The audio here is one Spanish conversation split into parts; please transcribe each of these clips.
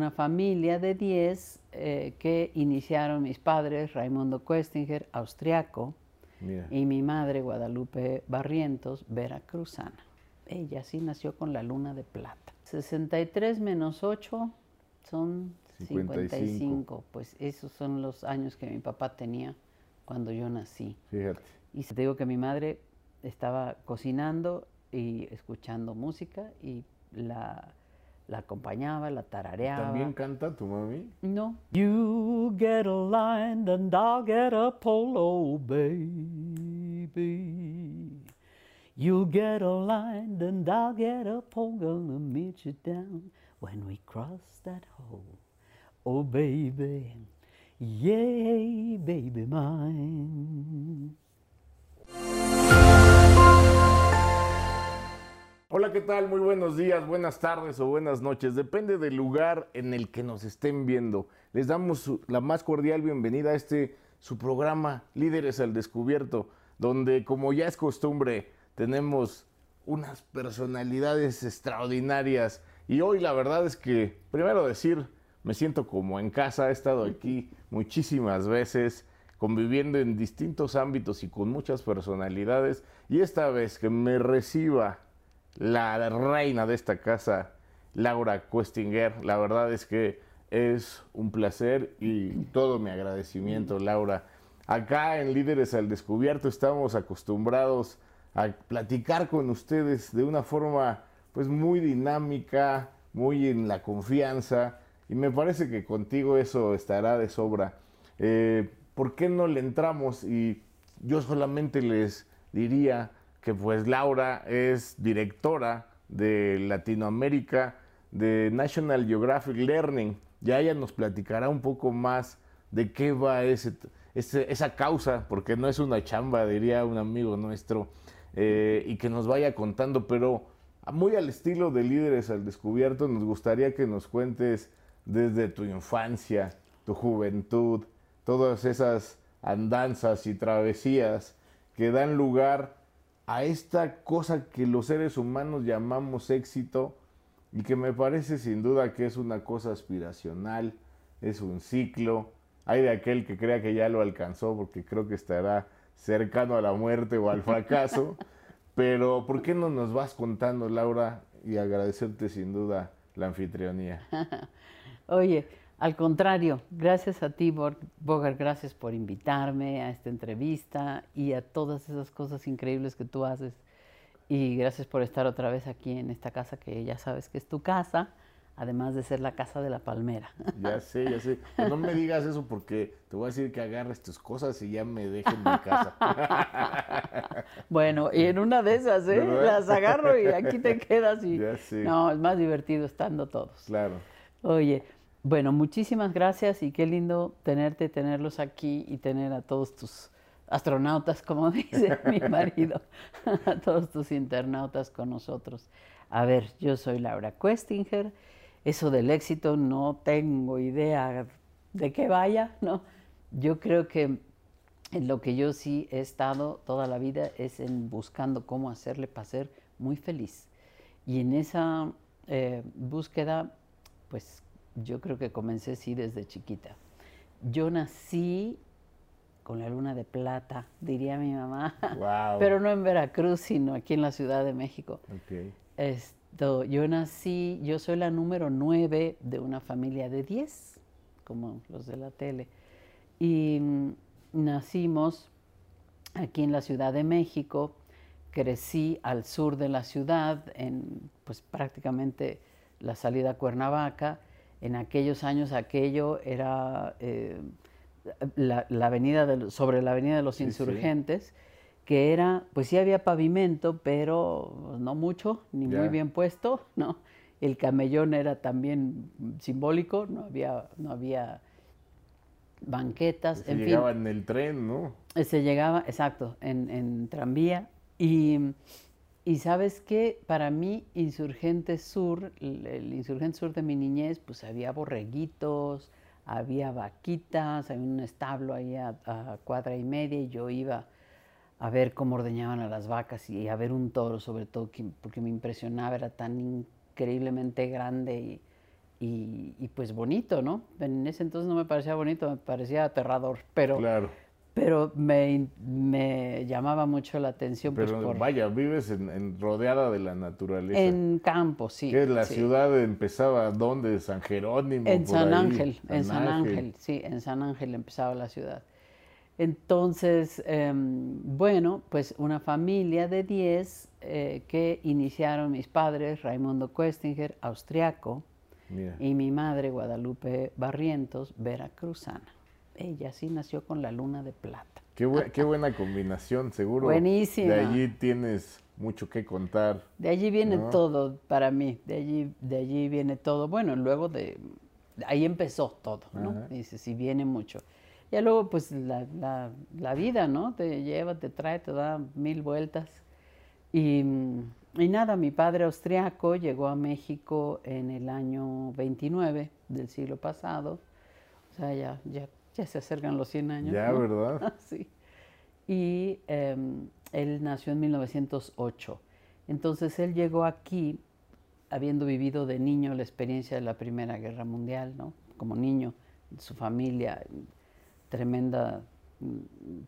una familia de 10 eh, que iniciaron mis padres, Raimundo Questinger, austriaco, y mi madre, Guadalupe Barrientos, veracruzana. Ella sí nació con la luna de plata. 63 menos 8 son 55. Pues esos son los años que mi papá tenía cuando yo nací. Fíjate. Y te digo que mi madre estaba cocinando y escuchando música y la, la acompañaba, la tarareaba. ¿También canta tu mami? No. You get a line and I'll get a polo, baby. You get a line and I'll get a pole, gonna meet you down when we cross that hole. Oh, baby, yay, baby mine. Hola, ¿qué tal? Muy buenos días, buenas tardes o buenas noches. Depende del lugar en el que nos estén viendo. Les damos la más cordial bienvenida a este su programa Líderes al Descubierto, donde como ya es costumbre tenemos unas personalidades extraordinarias. Y hoy la verdad es que, primero decir, me siento como en casa, he estado aquí muchísimas veces conviviendo en distintos ámbitos y con muchas personalidades. Y esta vez que me reciba la reina de esta casa, Laura Questinger. La verdad es que es un placer y todo mi agradecimiento, Laura. Acá en Líderes al Descubierto estamos acostumbrados a platicar con ustedes de una forma pues muy dinámica, muy en la confianza y me parece que contigo eso estará de sobra. Eh, ¿Por qué no le entramos? Y yo solamente les diría que pues Laura es directora de Latinoamérica de National Geographic Learning. Ya ella nos platicará un poco más de qué va ese, esa causa, porque no es una chamba, diría un amigo nuestro, eh, y que nos vaya contando, pero muy al estilo de Líderes al Descubierto, nos gustaría que nos cuentes desde tu infancia, tu juventud, todas esas andanzas y travesías que dan lugar a esta cosa que los seres humanos llamamos éxito y que me parece sin duda que es una cosa aspiracional, es un ciclo. Hay de aquel que crea que ya lo alcanzó porque creo que estará cercano a la muerte o al fracaso. Pero ¿por qué no nos vas contando, Laura? Y agradecerte sin duda la anfitrionía. Oye, al contrario, gracias a ti, Bogart, gracias por invitarme a esta entrevista y a todas esas cosas increíbles que tú haces. Y gracias por estar otra vez aquí en esta casa que ya sabes que es tu casa, además de ser la casa de la palmera. Ya sé, ya sé. no me digas eso porque te voy a decir que agarres tus cosas y ya me dejen mi casa. bueno, y en una de esas, ¿eh? Las agarro y aquí te quedas y... Ya sé. No, es más divertido estando todos. Claro. Oye, bueno, muchísimas gracias y qué lindo tenerte, tenerlos aquí y tener a todos tus astronautas, como dice mi marido, a todos tus internautas con nosotros. A ver, yo soy Laura Questinger. Eso del éxito no tengo idea de qué vaya, ¿no? Yo creo que en lo que yo sí he estado toda la vida es en buscando cómo hacerle para ser muy feliz. Y en esa eh, búsqueda, pues yo creo que comencé sí desde chiquita. Yo nací con la luna de plata, diría mi mamá, pero no en Veracruz, sino aquí en la Ciudad de México. Esto, yo nací, yo soy la número nueve de una familia de diez, como los de la tele, y nacimos aquí en la Ciudad de México, crecí al sur de la ciudad, en pues prácticamente la salida a Cuernavaca, en aquellos años aquello era eh, la, avenida sobre la avenida de los insurgentes, que era, pues sí había pavimento, pero no mucho, ni muy bien puesto, ¿no? El camellón era también simbólico, no había, no había banquetas. Se llegaba en el tren, ¿no? Se llegaba, exacto, en, en tranvía. Y y sabes qué, para mí, Insurgente Sur, el, Insurgente Sur de mi niñez, pues había borreguitos, había vaquitas, había un establo ahí a, cuadra y media y yo iba a ver cómo ordeñaban a las vacas y a ver un toro sobre todo, porque me impresionaba, era tan increíblemente grande y, y, y, pues bonito, ¿no? En ese entonces no me parecía bonito, me parecía aterrador, pero, Claro. Pero me, me llamaba mucho la atención. pues, Pero por- vaya, vives en, en- rodeada de la naturaleza. en campo, sí. ¿Qué, la sí. ciudad empezaba dónde? ¿San Jerónimo? En por San ahí? Ángel, en San Ángel, sí, en San Ángel empezaba la ciudad. Entonces, em, bueno, pues una familia de 10 eh, que iniciaron mis padres, Raimundo Questinger, austriaco, Mira. y mi madre, Guadalupe Barrientos, veracruzana. Ella sí nació con la luna de plata. Qué, bue- qué buena combinación, seguro. Buenísima. De allí tienes mucho que contar. De allí viene ¿No? todo para mí, de allí, de allí viene todo. Bueno, luego de, de ahí empezó todo, ¿no? Ajá. Dice, sí viene mucho. Ya luego, pues la, la- la vida, ¿no? Te lleva, te trae, te da mil vueltas. Y, y nada, mi padre austriaco llegó a México en el año 29 del siglo pasado. O sea, ya, ya, ya se acercan los 100 años. Ya, ¿no? ¿verdad? sí. Y em, él nació en 1908. Entonces él llegó aquí habiendo vivido de niño la experiencia de la Primera Guerra Mundial, ¿no? Como niño, su familia, tremenda,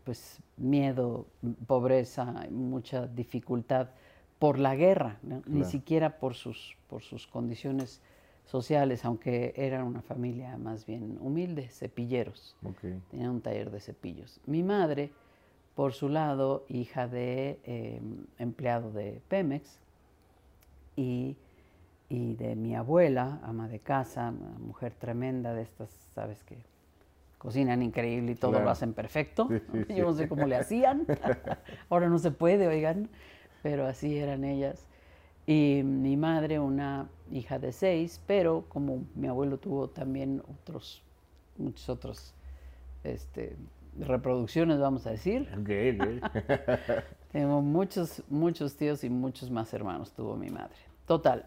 pues, miedo, pobreza, mucha dificultad por la guerra, ¿no? ni Claro. siquiera por sus, por sus condiciones sociales, aunque eran una familia más bien humilde, cepilleros Ok. tenía un taller de cepillos. Mi madre, por su lado, hija de eh, empleado de Pemex y, y de mi abuela, ama de casa, una mujer tremenda de estas, sabes que cocinan increíble y todo Claro. lo hacen perfecto. Sí, sí, sí. Yo no sé cómo le hacían. Ahora no se puede, oigan, pero así eran ellas. Y mi madre, una hija de seis, pero como mi abuelo tuvo también otros, muchos otros este, reproducciones, vamos a decir. Ok, ok. Tengo muchos, muchos tíos y muchos más hermanos tuvo mi madre. Total,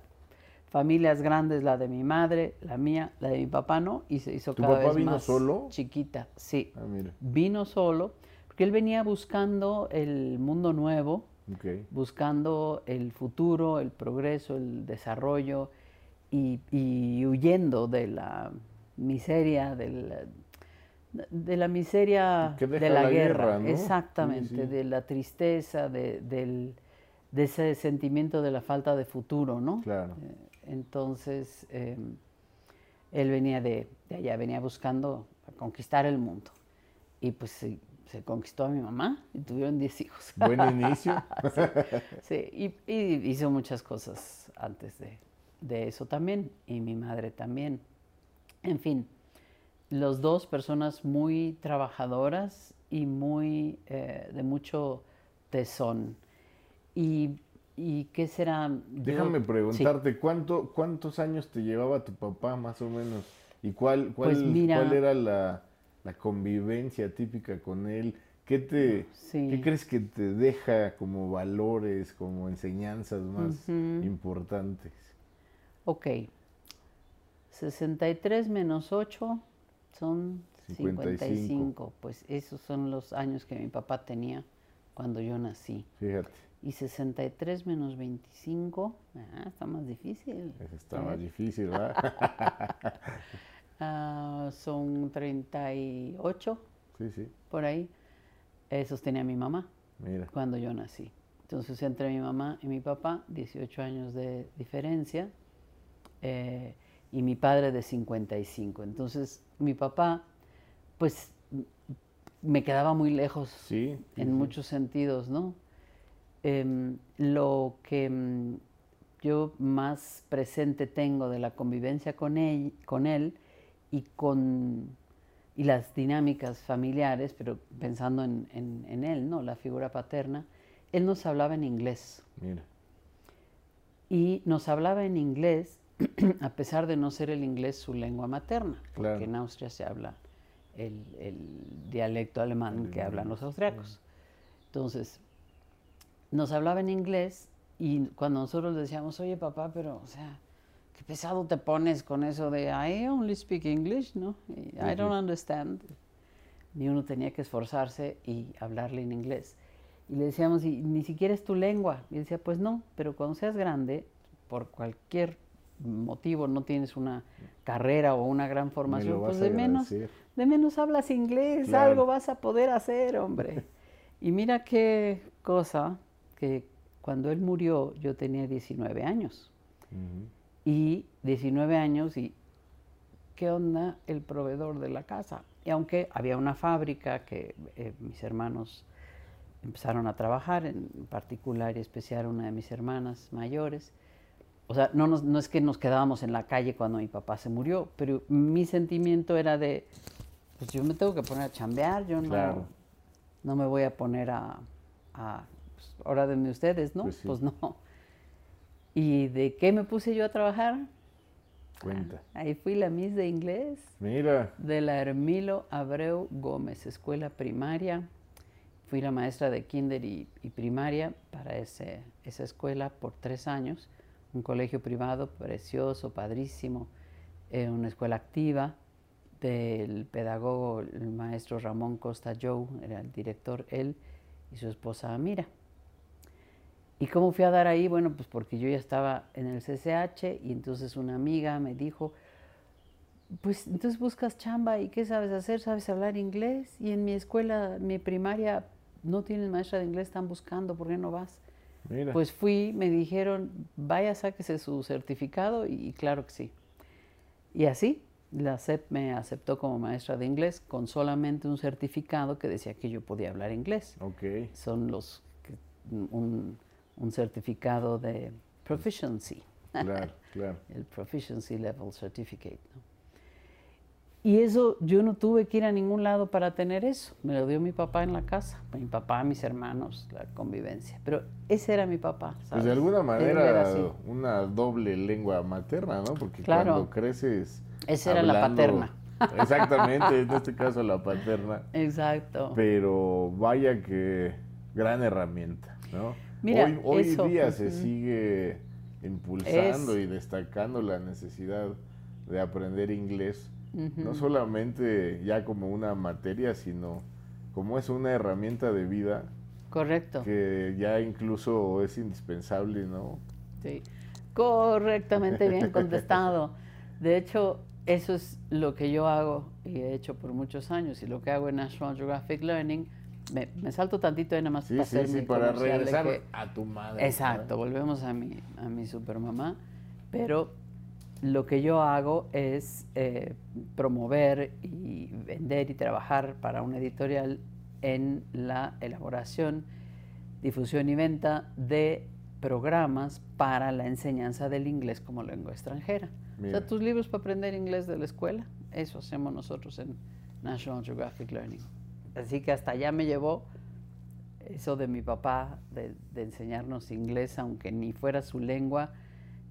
familias grandes, la de mi madre, la mía, la de mi papá no, y se hizo ¿Tu cada papá vez vino más solo? chiquita. Sí, Ah, mira. vino solo, porque él venía buscando el mundo nuevo, Ok. buscando el futuro, el progreso, el desarrollo y, y huyendo de la miseria, de la miseria Que deja de la, la guerra, guerra, ¿no? Sí, exactamente, sí. de la tristeza, de, del- de ese sentimiento de la falta de futuro, ¿no? Claro. Eh, Entonces, eh, él venía de, de allá, venía buscando conquistar el mundo. Y pues se, conquistó a mi mamá y tuvieron 10 hijos. Buen inicio. Sí, y, y hizo muchas cosas antes de, de eso también, y mi madre también. En fin, los dos personas muy trabajadoras y muy eh, de mucho tesón. Y, y qué será? Yo- Déjame sí. preguntarte, ¿cuánto, ¿cuántos años te llevaba tu papá más o menos? ¿Y cuál, cuál, Pues mira- cuál era la, la convivencia típica con él? ¿Qué, te, Sí. ¿Qué crees que te deja como valores, como enseñanzas más Ujú. importantes? Ok. 63 menos 8 son 55. 55. Pues esos son los años que mi papá tenía cuando yo nací. Fíjate, Y 63 menos 25, ah, está más difícil. está más difícil, ¿verdad? Ah, son 38 sí, sí, por ahí. Esos tenía mi mamá mira. cuando yo nací. Entonces, entre mi mamá y mi papá, 18 años de diferencia, eh, y mi padre de 55. Entonces, mi papá, pues, me quedaba muy lejos Sí, en muchos sentidos, ¿no? Em, lo que mm, yo más presente tengo de la convivencia con él, con él y con y las dinámicas familiares, pero pensando en, en- en él, ¿no? La figura paterna, él nos hablaba en inglés Mira, y nos hablaba en inglés a pesar de no ser el inglés su lengua materna, Claro. porque en Austria se habla el, el dialecto alemán que hablan los austriacos. Entonces, nos hablaba en inglés y cuando nosotros le decíamos, oye papá, pero, o sea, qué pesado te pones con eso de I only speak English, ¿no? Y, I don't understand. Ni uno tenía que esforzarse y hablarle en inglés. Y le decíamos, y ni siquiera es tu lengua. Y decía, pues no, pero cuando seas grande, por cualquier motivo no tienes una carrera o una gran formación, pues de menos, de menos hablas inglés, Claro. algo vas a poder hacer, hombre. Y mira qué cosa, que cuando él murió yo tenía 19 años. Ujú. Y 19 años y ¿qué onda el proveedor de la casa? Y aunque había una fábrica que eh, mis hermanos empezaron a trabajar, en particular y especial una de mis hermanas mayores, o sea, no, nos- no es que nos quedábamos en la calle cuando mi papá se murió, pero mi sentimiento era de, pues yo me tengo que poner a chambear, yo no, Claro. no me voy a poner a, a pues, ahora denme ustedes, ¿no? Pues sí. Pues no. ¿Y de qué me puse yo a trabajar? Cuenta. Ahí fui la Miss de inglés Mira, de la Hermilo Abreu Gómez, escuela primaria. Fui la maestra de kinder y, y primaria para ese- esa escuela por tres años. Un colegio privado precioso, padrísimo, eh, una escuela activa del pedagogo, el maestro Ramón Costa Joe, era el director, él y su esposa Amira. ¿Y cómo fui a dar ahí? Bueno, pues porque yo ya estaba en el CCH y entonces una amiga me dijo, pues entonces buscas chamba y ¿qué sabes hacer? ¿Sabes hablar inglés? Y en mi escuela, mi primaria, no tienen maestra de inglés, están buscando, ¿por qué no vas? mira. Pues fui, me dijeron, vaya, sáquese su certificado y, y claro que sí. Y así, la SEP me aceptó como maestra de inglés con solamente un certificado que decía que yo podía hablar inglés. ok. Son los, un, un certificado de proficiency Claro, claro. el Proficiency Level Certificate. ¿no? Y eso, yo no tuve que ir a ningún lado para tener eso. Me lo dio mi papá en la casa. Mi papá, mis hermanos, la convivencia. Pero ese era mi papá. Pues de alguna manera una doble lengua materna, ¿no? Porque Claro. cuando creces. Esa era la hablando- Exactamente, en este caso la paterna. Exacto. Pero vaya que gran herramienta, ¿no? Mira, hoy hoy eso, día se sigue impulsando Es- y destacando la necesidad de aprender inglés, no solamente ya como una materia, sino como es una herramienta de vida Correcto. que ya incluso es indispensable, ¿no? Sí, correctamente bien contestado. De hecho, eso es lo que yo hago y he hecho por muchos años y lo que hago en National Geographic Learning. Me, me salto tantito ahí nada más Sí, para sí, sí, para regresar que- a tu madre. Exacto, volvemos a mi, a mi supermamá, pero lo que yo hago es eh, promover y vender y trabajar para una editorial en la elaboración, difusión y venta de programas para la enseñanza del inglés como lengua extranjera. O sea, tus libros para aprender inglés de la escuela, eso hacemos nosotros en National Geographic Learning. Así que hasta allá me llevó eso de mi papá, de, enseñarnos inglés, aunque ni fuera su lengua,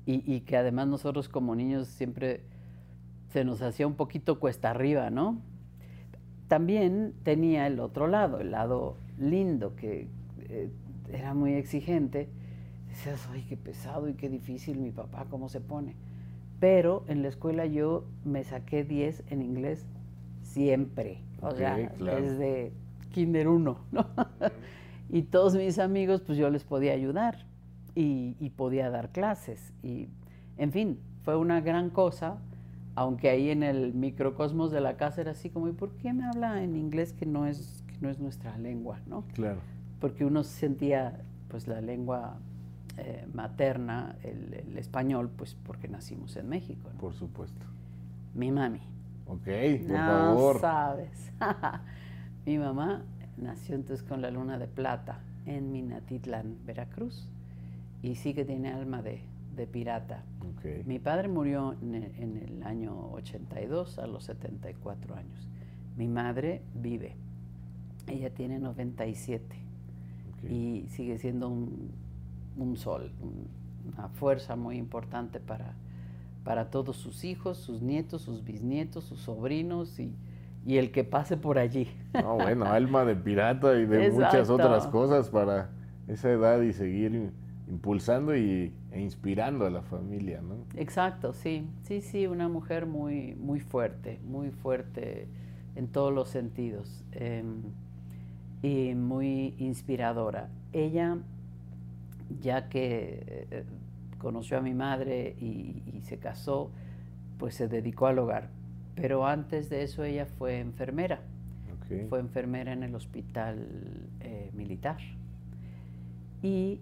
y, y que además nosotros como niños siempre se nos hacía un poquito cuesta arriba, ¿no? También tenía el otro lado, el lado lindo, que eh, era muy exigente. Decías, ay, qué pesado y qué difícil mi papá, cómo se pone. Pero en la escuela yo me saqué 10 en inglés siempre. O Ok, sea, claro. desde kinder 1, ¿no? y todos mis amigos, pues yo les podía ayudar y, y podía dar clases. Y, en fin, fue una gran cosa, aunque ahí en el microcosmos de la casa era así como, ¿y por qué me habla en inglés que no es, que no es nuestra lengua, ¿no? Claro. Porque uno sentía, pues, la lengua eh, materna, el, el español, pues, porque nacimos en México, ¿no? Por supuesto. Mi mami. Ok, por no favor. sabes. Mi mamá nació entonces con la luna de plata en Minatitlán, Veracruz, y sí que tiene alma de, de pirata. Ok. Mi padre murió en el, en el año 82 a los 74 años. Mi madre vive. Ella tiene 97 ok. y sigue siendo un, un sol, un- una fuerza muy importante para, para todos sus hijos, sus nietos, sus bisnietos, sus sobrinos y, y el que pase por allí. No, bueno, alma de pirata y de muchas otras cosas para esa edad y seguir impulsando y, e inspirando a la familia, ¿no? Exacto, sí, sí, sí, una mujer muy, muy fuerte, muy fuerte en todos los sentidos em, y muy inspiradora. Ella, ya que eh, conoció a mi madre y, y se casó, pues se dedicó al hogar. Pero antes de eso ella fue enfermera. Fue enfermera en el hospital eh, militar. Y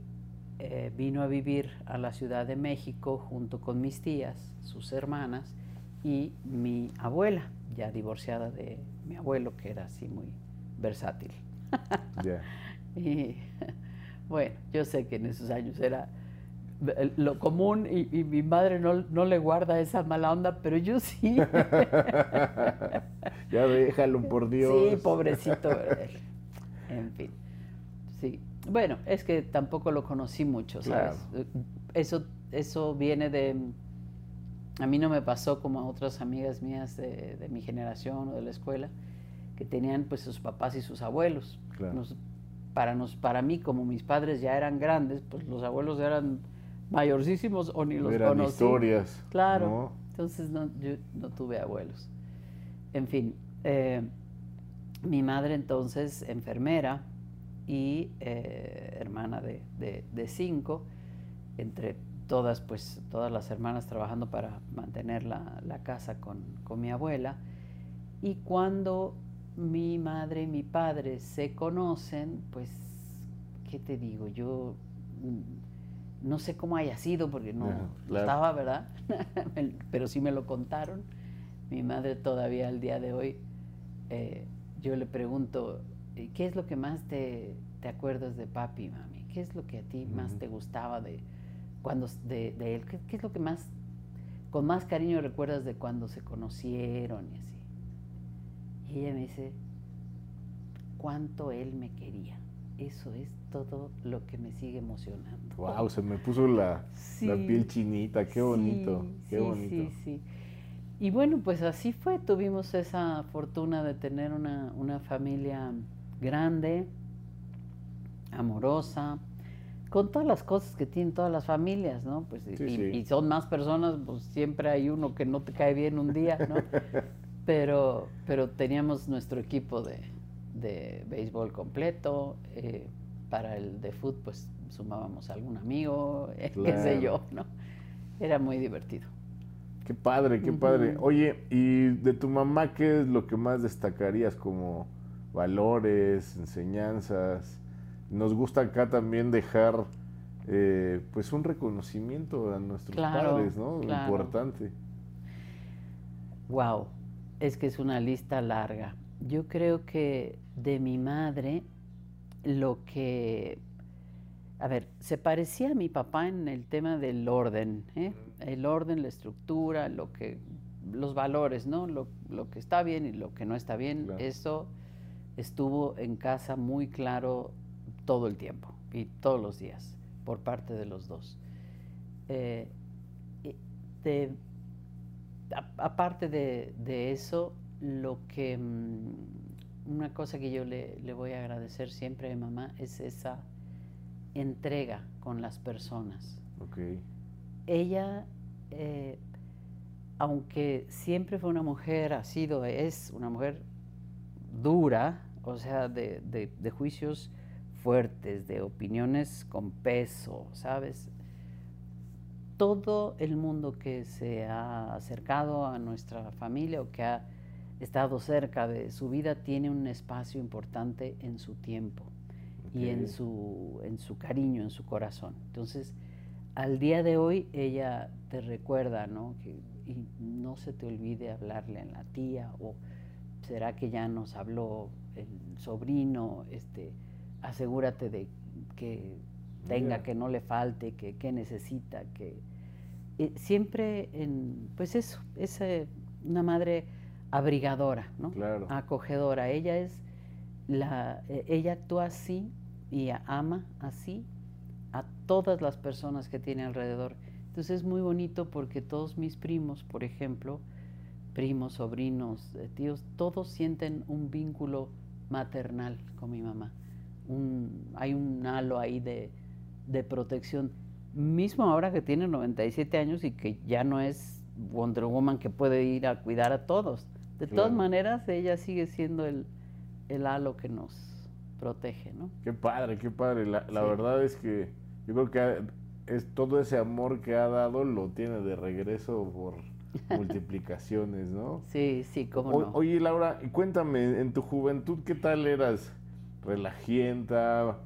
eh, vino a vivir a la Ciudad de México junto con mis tías, sus hermanas y mi abuela, ya divorciada de mi abuelo, que era así muy versátil. Ya. Y bueno, yo sé que en esos años era lo común y, y mi madre no, no le guarda esa mala onda, pero yo sí. Ya déjalo, por Dios. Sí, pobrecito. ¿verdad? En fin. Sí. Bueno, es que tampoco lo conocí mucho, ¿sabes? Eso, eso viene de... A mí no me pasó como a otras amigas mías de, de mi generación o de la escuela, que tenían pues sus papás y sus abuelos. Claro. Nos- para, nos, para mí, como mis padres ya eran grandes, pues los abuelos eran mayorcísimos o ni los Eran conocí. historias. Claro. ¿no? Entonces no, yo no tuve abuelos. En fin, eh, mi madre entonces enfermera y eh, hermana de, de- de cinco, entre todas, pues todas las hermanas trabajando para mantener la, la casa con, con mi abuela. Y cuando mi madre y mi padre se conocen, pues, ¿qué te digo? Yo mm, no sé cómo haya sido porque no Ajá, no claro. estaba, ¿verdad? Pero sí me lo contaron. Mi madre todavía al día de hoy, eh, yo le pregunto, "¿Y ¿qué es lo que más te, te acuerdas de papi, mami? ¿Qué es lo que a ti más te gustaba de, cuando, de, de él? ¿Qué, qué es lo que más, con más cariño recuerdas de cuando se conocieron y así? Y ella me dice, cuánto él me quería. Eso es todo lo que me sigue emocionando. Wow, se me puso la, piel chinita. Qué bonito. Sí, qué sí, bonito. Sí, sí. Y bueno, pues así fue. Tuvimos esa fortuna de tener una, una familia grande, amorosa, con todas las cosas que tienen todas las familias, ¿no? Pues, y- y son más personas, pues siempre hay uno que no te cae bien un día, ¿no? pero, pero teníamos nuestro equipo de, de béisbol completo. eh, para el de fútbol, pues sumábamos algún amigo, eh, qué sé yo, ¿no? Era muy divertido. Qué padre, qué padre. Oye, ¿y de tu mamá qué es lo que más destacarías como valores, enseñanzas? Nos gusta acá también dejar eh, pues un reconocimiento a nuestros Claro, padres, ¿no? claro. Importante. Wow, es que es una lista larga. Yo creo que de mi madre, lo que, a ver, se parecía a mi papá en el tema del orden, ¿eh? el orden, la estructura, lo que, los valores, ¿no? Lo, lo que está bien y lo que no está bien, Claro. eso estuvo en casa muy claro todo el tiempo y todos los días por parte de los dos. Eh, de- a- aparte de, de eso, lo que mm, una cosa que yo le, le voy a agradecer siempre a mi mamá es esa entrega con las personas. Ella, eh, aunque siempre fue una mujer, ha sido, es una mujer dura, o sea, de, de- de juicios fuertes, de opiniones con peso, ¿sabes? Todo el mundo que se ha acercado a nuestra familia o que ha estado cerca de su vida tiene un espacio importante en su tiempo y en su, en su cariño, en su corazón. Entonces, al día de hoy ella te recuerda, ¿no? Que, y no se te olvide hablarle a la tía o será que ya nos habló el sobrino, este, asegúrate de que tenga, que no le falte, que, que necesita, que eh, siempre en, pues eso, es eh, una madre abrigadora, ¿no? Claro. acogedora. Ella es la, eh, ella actúa así y ama así a todas las personas que tiene alrededor. Entonces es muy bonito porque todos mis primos, por ejemplo, primos, sobrinos, eh, tíos, todos sienten un vínculo maternal con mi mamá. Un- hay un halo ahí de, de protección. Mismo ahora que tiene 97 años y que ya no es Wonder Woman que puede ir a cuidar a todos. De todas maneras, ella sigue siendo el, el halo que nos protege, ¿no? Qué padre, qué padre. La, la Sí. verdad es que yo creo que es todo ese amor que ha dado lo tiene de regreso por multiplicaciones, ¿no? Sí, sí, cómo O- no. Oye, Laura, y cuéntame, en tu juventud, ¿qué tal eras? ¿Relajienta,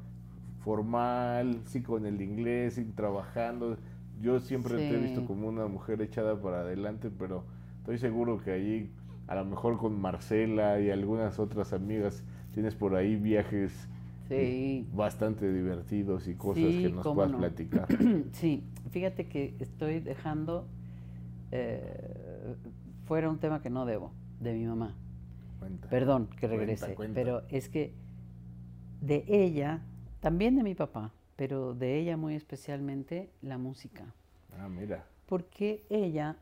formal, sí con el inglés, sí trabajando? Yo siempre te he visto como una mujer echada para adelante, pero estoy seguro que allí, a lo mejor con Marcela y algunas otras amigas, tienes por ahí viajes Sí. bastante divertidos y cosas Sí, que nos puedas no. platicar. Sí, fíjate que estoy dejando eh, fuera un tema que no debo, de mi mamá. Cuenta. Perdón que Cuenta, regrese, cuenta. pero es que de ella, también de mi papá, pero de ella muy especialmente la música. Ah, mira. Porque ella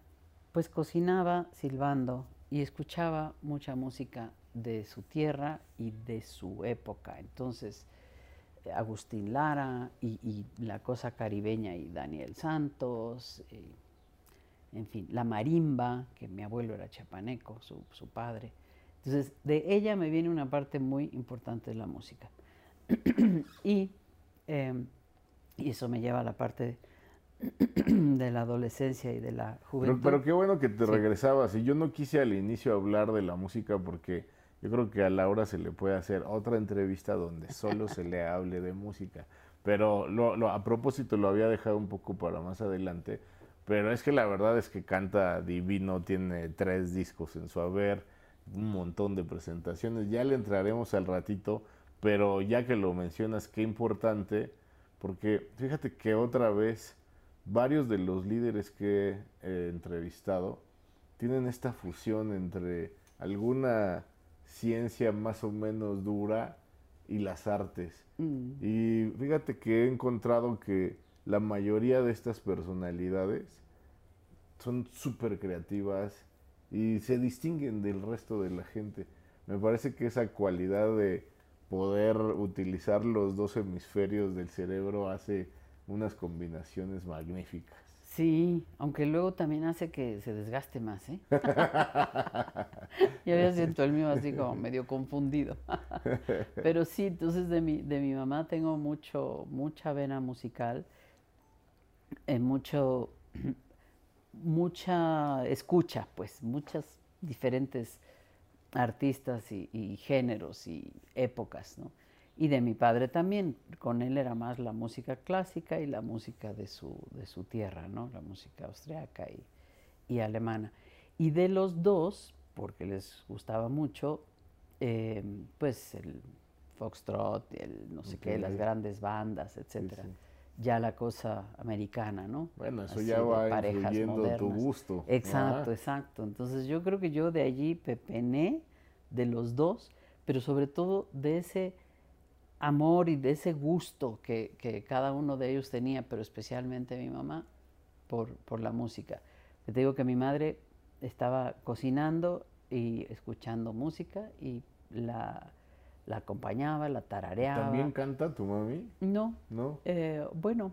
pues cocinaba silbando y escuchaba mucha música de su tierra y de su época. Entonces, Agustín Lara y, y la cosa caribeña y Daniel Santos, eh, en fin, la marimba, que mi abuelo era chapaneco, su, su padre. Entonces, de ella me viene una parte muy importante de la música. y, eh, y eso me lleva a la parte de la adolescencia y de la Pero, juventud. pero qué bueno que te Sí. regresabas. Y yo no quise al inicio hablar de la música porque yo creo que a Laura se le puede hacer otra entrevista donde solo se le hable de música. Pero lo, lo- a propósito lo había dejado un poco para más adelante. Pero es que la verdad es que canta divino, tiene tres discos en su haber, un montón de presentaciones. Ya le entraremos al ratito, pero ya que lo mencionas, qué importante, porque fíjate que otra vez varios de los líderes que he entrevistado tienen esta fusión entre alguna ciencia más o menos dura y las artes. Mm, Y fíjate que he encontrado que la mayoría de estas personalidades son súper creativas y se distinguen del resto de la gente. Me parece que esa cualidad de poder utilizar los dos hemisferios del cerebro hace unas combinaciones magníficas. Sí, aunque luego también hace que se desgaste más, ¿eh? Yo ya siento el mío así como medio confundido. Pero sí, entonces de mi, de mi mamá tengo mucho, mucha vena musical, eh, mucho, mucha escucha, pues, muchas diferentes artistas y, y géneros y épocas, ¿no? Y de mi padre también, con él era más la música clásica y la música de su, de su tierra, ¿no? La música austriaca y, y alemana. Y de los dos, porque les gustaba mucho, eh, pues el foxtrot, el no sé qué, las grandes bandas, etcétera. sí. Ya la cosa americana, ¿no? Bueno, eso Así ya va parejas influyendo tu modernas. gusto. Exacto, Ah, exacto. Entonces yo creo que yo de allí pepené de los dos, pero sobre todo de ese amor y de ese gusto que, que cada uno de ellos tenía, pero especialmente mi mamá, por, por la música. Te digo que mi madre estaba cocinando y escuchando música y la, la acompañaba, la tarareaba. ¿También canta tu mami? No, ¿No? eh, bueno,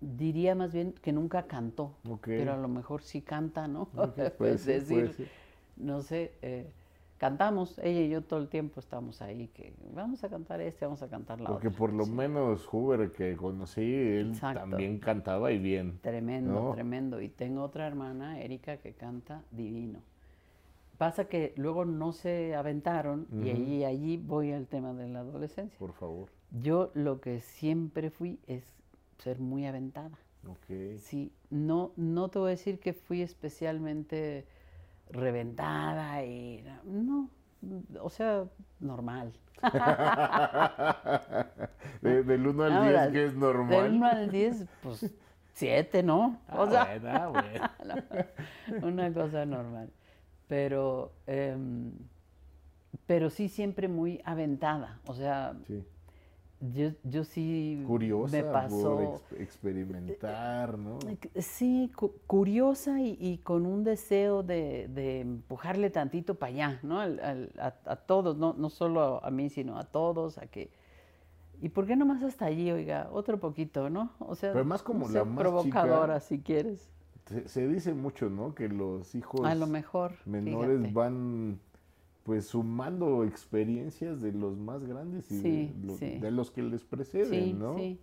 diría más bien que nunca cantó, Ok. pero a lo mejor sí canta, ¿no? Ok, puede Puedes ser, puede decir, no sé, eh, cantamos, ella y yo todo el tiempo estamos ahí, que vamos a cantar este, vamos a cantar la Porque otra. por lo Sí, menos Huber que conocí, él Exacto. también cantaba y bien. Tremendo, ¿no? tremendo. Y tengo otra hermana, Erika, que canta divino. Pasa que luego no se aventaron y allí, allí voy al tema de la adolescencia. Por favor. Yo lo que siempre fui es ser muy aventada. Ok. Sí, no, no te voy a decir que fui especialmente reventada y no, o sea, normal. De- del 1 al 10, Ahora, que es Del normal. 1 al 10, pues 7, ¿no? Ah, O sea, bueno, ah, bueno. una cosa normal. Pero, em, pero sí siempre muy aventada. O sea, Sí. Yo, yo sí Curiosa me por pasó. ex- experimentar, ¿no? Sí, cu- curiosa y, y con un deseo de, de empujarle tantito para allá, ¿no? Al- al- a, a todos, no, no solo a mí, sino a todos, a que... ¿Y por qué no más hasta allí, oiga? Otro poquito, ¿no? O sea, Pero más como la más provocadora, chica. si quieres. Se, se dice mucho, ¿no? Que los hijos a lo mejor, menores fíjate. van pues sumando experiencias de los más grandes y Sí, de, lo- sí. de los que les preceden, Sí, ¿no? sí.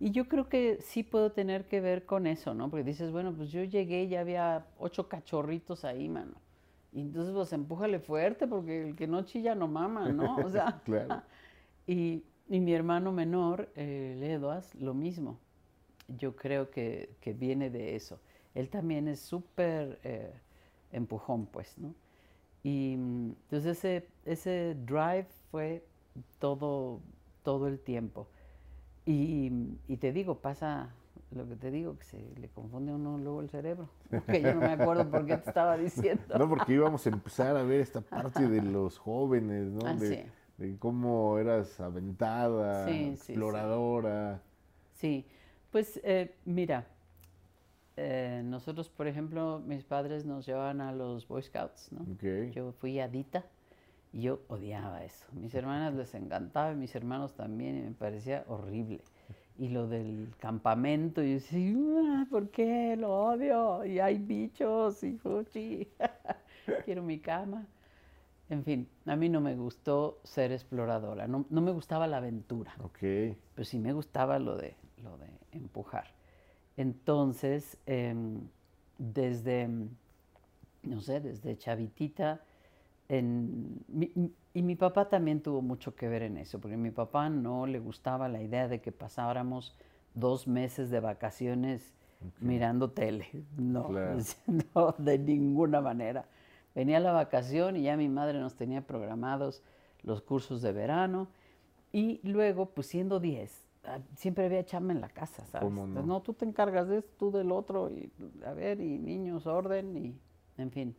Y yo creo que sí puedo tener que ver con eso, ¿no? Porque dices, bueno, pues yo llegué y ya había ocho cachorritos ahí, mano. Y entonces, pues empújale fuerte, porque el que no chilla no mama, ¿no? O sea, Claro. y, y mi hermano menor, eh, el Eduas, lo mismo. Yo creo que, que viene de eso. Él también es súper eh, empujón, pues, ¿no? Y mm, entonces ese, ese drive fue todo, todo el tiempo. Y, y te digo, pasa lo que te digo, que se le confunde a uno luego el cerebro. Porque yo no me acuerdo por qué te estaba diciendo. No, porque íbamos a empezar a ver esta parte de los jóvenes, ¿no? Ah, de, sí. de cómo eras aventada, Sí, sí, sí. exploradora. Sí, pues eh, mira, eh, nosotros, por ejemplo, mis padres nos llevaban a los Boy Scouts, ¿no? Yo fui adita y yo odiaba eso. Mis hermanas les encantaba mis hermanos también y me parecía horrible. Y lo del campamento, y yo decía, "Ah, ¿por qué? Lo odio. Y hay bichos y fuchi. Quiero mi cama. En fin, a mí no me gustó ser exploradora, no, no me gustaba la aventura Ok. pero sí me gustaba lo de, lo de empujar. Entonces, em, desde, no sé, desde chavitita, en, mi- mi- y mi papá también tuvo mucho que ver en eso, porque a mi papá no le gustaba la idea de que pasáramos dos meses de vacaciones mirando tele. No, Claro. no, de ninguna manera. Venía la vacación y ya mi madre nos tenía programados los cursos de verano y luego, pues siendo 10, ah, siempre había chamba en la casa, ¿sabes? ¿Cómo no? Entonces, tú te encargas de esto, tú del otro, y a ver, y niños, orden, y en fin.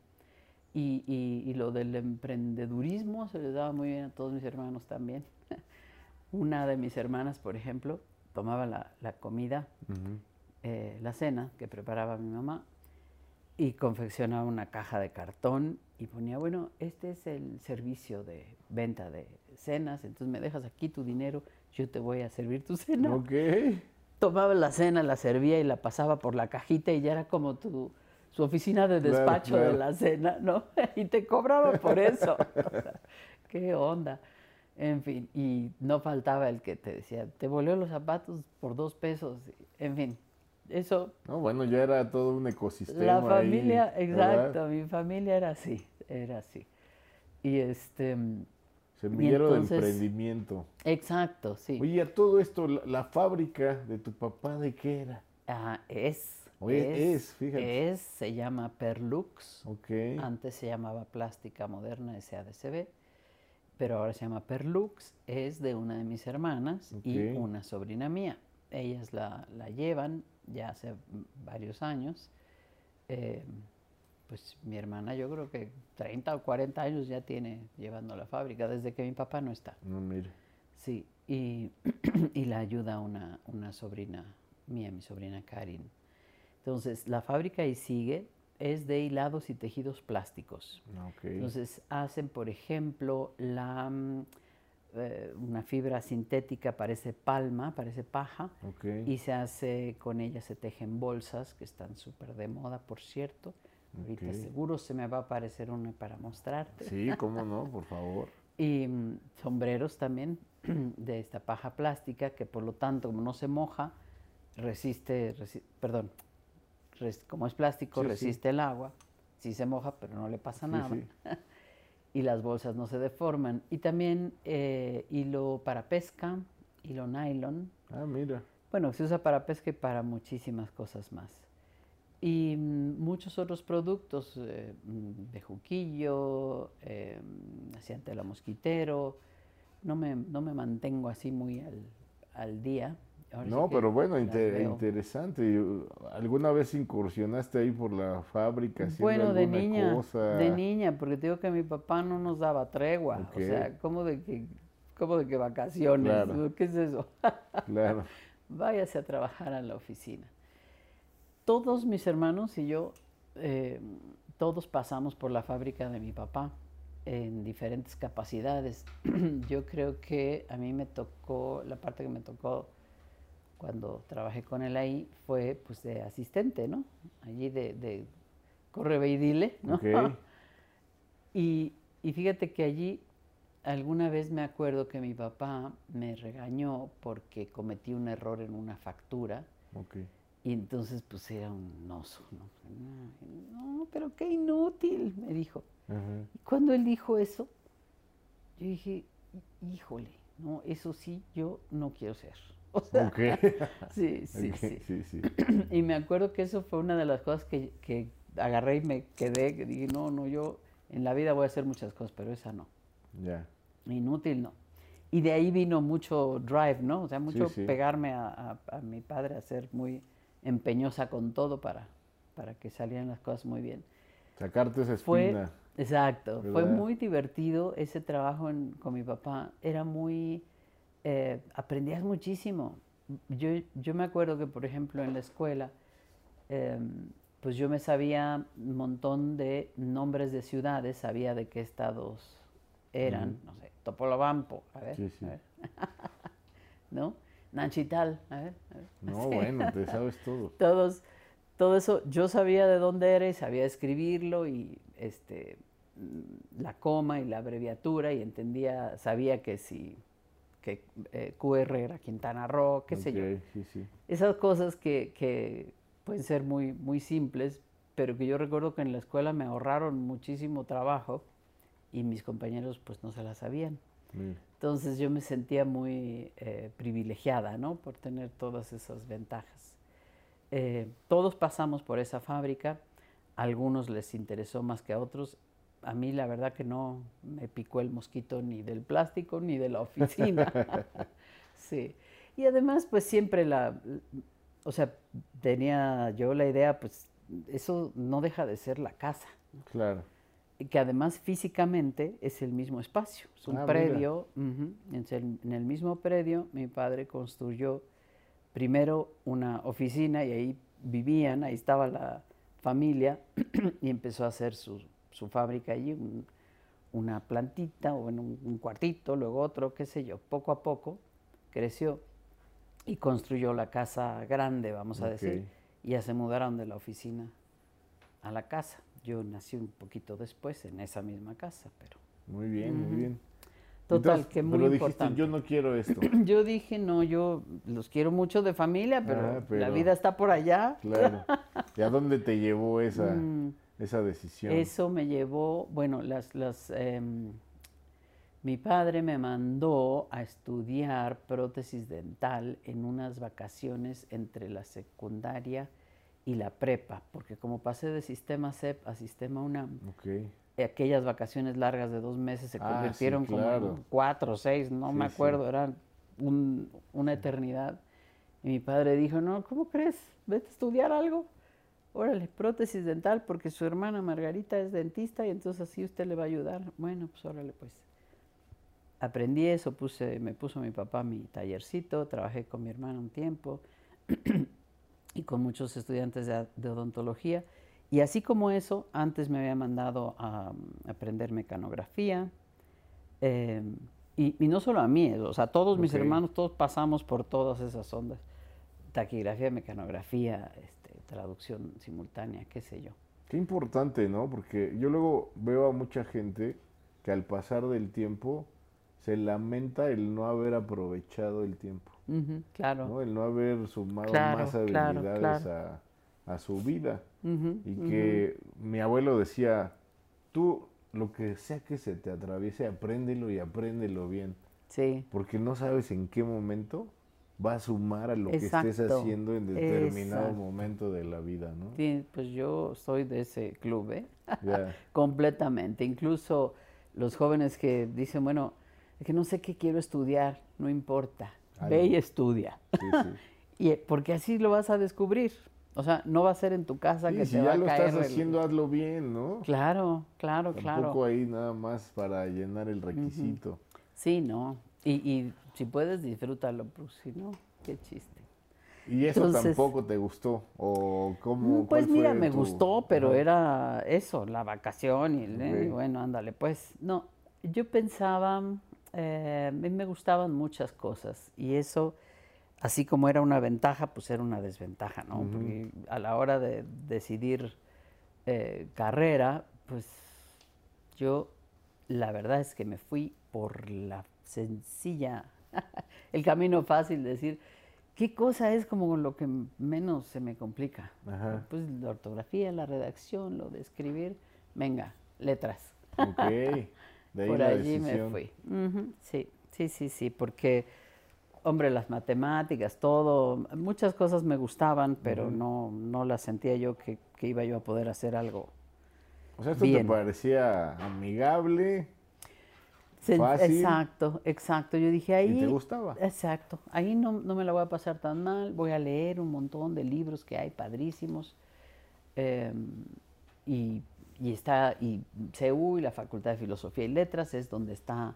Y, y- y lo del emprendedurismo se les daba muy bien a todos mis hermanos también. Una de mis hermanas, por ejemplo, tomaba la, la comida, eh, la cena que preparaba mi mamá y confeccionaba una caja de cartón y ponía, bueno, este es el servicio de venta de cenas, entonces me dejas aquí tu dinero, yo te voy a servir tu cena. Ok. Tomaba la cena, la servía y la pasaba por la cajita y ya era como tu, su oficina de Claro, despacho de la cena, ¿no? Y te cobraba por eso. Qué onda. En fin, y no faltaba el que te decía, te volvió los zapatos por dos pesos. En fin, eso No, bueno, ya era todo un ecosistema. la ahí, familia, ¿verdad? exacto, mi familia era así, era así. Y este, Semillero entonces- de emprendimiento. exacto, sí. Oye, a todo esto, la, la fábrica de tu papá, ¿de qué era? Ah, es, Oye, es, fíjate. es, se llama Perlux. Ok. Antes se llamaba Plástica Moderna SADCB, pero ahora se llama Perlux. Es de una de mis hermanas y una sobrina mía. Ellas la, la llevan ya hace varios años. Eh, pues mi hermana yo creo que 30 o 40 años ya tiene llevando la fábrica, desde que mi papá no está. No, mire. Sí, y, y la ayuda una, una sobrina mía, mi sobrina Karin. Entonces, la fábrica ahí sigue, es de hilados y tejidos plásticos. Ok. Entonces, hacen, por ejemplo, la, mm, eh, una fibra sintética, parece palma, parece paja, y se hace, con ella se tejen bolsas, que están súper de moda, por cierto. Ahorita Ok. seguro se me va a aparecer una para mostrarte Sí, cómo no, por favor. y mm, sombreros también de esta paja plástica que por lo tanto como no se moja resiste, resi- perdón, res- como es plástico Sí, sí. resiste el agua, sí se moja pero no le pasa Sí, nada y las bolsas no se deforman y también eh, hilo para pesca, hilo nylon, Ah, mira. bueno se usa para pesca y para muchísimas cosas más y mm, muchos otros productos eh, mm, de juquillo, eh, hacían tela mosquitero. No me, no me mantengo así muy al, al día. Ahora No, pero bueno, interesante. Uh, ¿Alguna vez incursionaste ahí por la fábrica haciendo Bueno, de alguna niña, cosa? de niña, porque te digo que mi papá no nos daba tregua. O sea, ¿cómo de que, cómo de que vacaciones? Claro. ¿Qué es eso? Claro. váyase a trabajar a la oficina. Todos mis hermanos y yo, eh, todos pasamos por la fábrica de mi papá en diferentes capacidades. yo creo que a mí me tocó, la parte que me tocó cuando trabajé con él ahí fue pues de asistente, ¿no? Allí de, de corre ve y dile, ¿no? Y, y fíjate que allí alguna vez me acuerdo que mi papá me regañó porque cometí un error en una factura. Y entonces pues era un oso, ¿no? No, pero qué inútil, me dijo. Y cuando él dijo eso, yo dije, híjole, no, eso sí, yo no quiero ser. O sea, Ok. sí, sí, sí. sí, sí. Y me acuerdo que eso fue una de las cosas que, que agarré y me quedé, que dije, no, no, yo en la vida voy a hacer muchas cosas, pero esa no. Ya. Inútil no. Y de ahí vino mucho drive, ¿no? O sea, mucho sí. pegarme a, a- a mi padre, a ser muy empeñosa con todo para, para que salieran las cosas muy bien. Sacarte esa Fue, espina. exacto, fue muy divertido ese trabajo en- con mi papá. Era muy, eh, aprendías muchísimo. Yo, yo me acuerdo que, por ejemplo, en la escuela, em, pues yo me sabía un montón de nombres de ciudades, sabía de qué estados eran, no sé, Topolobampo, a ver, Sí, sí. a ver. ¿no? Nanchital, a ver, a ver. No, Sí. bueno, te sabes todo. Todos, todo eso, yo sabía de dónde era y sabía escribirlo y este, la coma y la abreviatura y entendía, sabía que si que eh, QR era Quintana Roo, qué sé yo. Ok, Sí, sí. Esas cosas que, que pueden ser muy, muy simples, pero que yo recuerdo que en la escuela me ahorraron muchísimo trabajo y mis compañeros pues no se las sabían. Mira. Entonces yo me sentía muy eh, privilegiada, ¿no? Por tener todas esas ventajas. Eh, todos pasamos por esa fábrica, a algunos les interesó más que a otros. A mí la verdad que no me picó el mosquito ni del plástico ni de la oficina. sí. Y además pues siempre la, o sea, tenía yo la idea, pues eso no deja de ser la casa Claro. Que además físicamente es el mismo espacio, es un Ah, predio, en el- en el mismo predio. Mi padre construyó primero una oficina y ahí vivían, ahí estaba la familia y empezó a hacer su, su fábrica allí, un- una plantita o en un, un cuartito, luego otro, qué sé yo, poco a poco creció y construyó la casa grande, vamos a decir, y ya se mudaron de la oficina a la casa. Yo nací un poquito después en esa misma casa, pero Muy bien, muy bien. total, Entonces, que muy pero dijiste, importante. yo no quiero esto. Yo dije, no, yo los quiero mucho de familia, pero, Ah, la pero- vida está por allá. Claro. ¿Y a dónde te llevó esa, Mm, esa decisión? Eso me llevó, bueno, las, las, em, mi padre me mandó a estudiar prótesis dental en unas vacaciones entre la secundaria y la prepa, porque como pasé de sistema CEP a sistema UNAM, Ok. aquellas vacaciones largas de dos meses se Ah, sí, convirtieron como claro. en cuatro o seis, no me Sí, sí. acuerdo, eran un- una eternidad. Y mi padre dijo, no, ¿cómo crees? Vete a estudiar algo. Órale, prótesis dental, porque su hermana Margarita es dentista y entonces así usted le va a ayudar. Bueno, pues órale, pues. Aprendí eso, puse, me puso mi papá mi tallercito, trabajé con mi hermana un tiempo y con muchos estudiantes de, de odontología. Y así como eso, antes me había mandado a, um, aprender mecanografía. eh, y, y no solo a mí, o sea, todos mis hermanos, todos pasamos por todas esas ondas. Taquigrafía, mecanografía, este, traducción simultánea, qué sé yo. Qué importante, ¿no? Porque yo luego veo a mucha gente que al pasar del tiempo se lamenta el no haber aprovechado el tiempo, Claro. ¿no? El no haber sumado Claro, más habilidades claro. A, a su vida. Y que mi abuelo decía, tú lo que sea que se te atraviese, apréndelo y apréndelo bien, Sí, porque no sabes en qué momento va a sumar a lo que estés haciendo en determinado exacto. momento de la vida, ¿no? sí, pues yo soy de ese club, ¿eh? Completamente. Incluso los jóvenes que dicen, bueno, es que no sé qué quiero estudiar, no importa, ve y estudia. sí, sí. Y eh, porque así lo vas a descubrir. O sea, no va a ser en tu casa Sí, que si te va ya a lo caer. estás el- haciendo, hazlo bien, ¿no? Claro, claro, Tampoco claro. ahí nada más para llenar el requisito. Sí, no. Y, y si puedes, disfrútalo, pues si no, qué chiste. ¿Y eso Entonces- tampoco te gustó? ¿O cómo? Mm, Pues mira, me tu- gustó, pero era eso, la vacación y, el- eh, Ok. bueno, ándale, pues. No, yo pensaba, eh, a mí me gustaban muchas cosas y eso, así como era una ventaja, pues era una desventaja, ¿no? Porque a la hora de decidir eh, carrera, pues yo la verdad es que me fui por la sencilla, el camino fácil de decir, ¿qué cosa es como lo que menos se me complica? Pues la ortografía, la redacción, lo de escribir, venga, letras. de ahí por allí me fui. Sí, sí, sí, sí, porque, hombre, las matemáticas, todo, muchas cosas me gustaban, pero no, no las sentía yo que, que iba yo a poder hacer algo o sea, esto te parecía amigable, fácil. Exacto, exacto. Yo dije ahí. ¿Y te gustaba? Exacto. Ahí no, me la voy a pasar tan mal. Voy a leer un montón de libros que hay padrísimos. Em, y, está, y CEU y la Facultad de Filosofía y Letras es donde está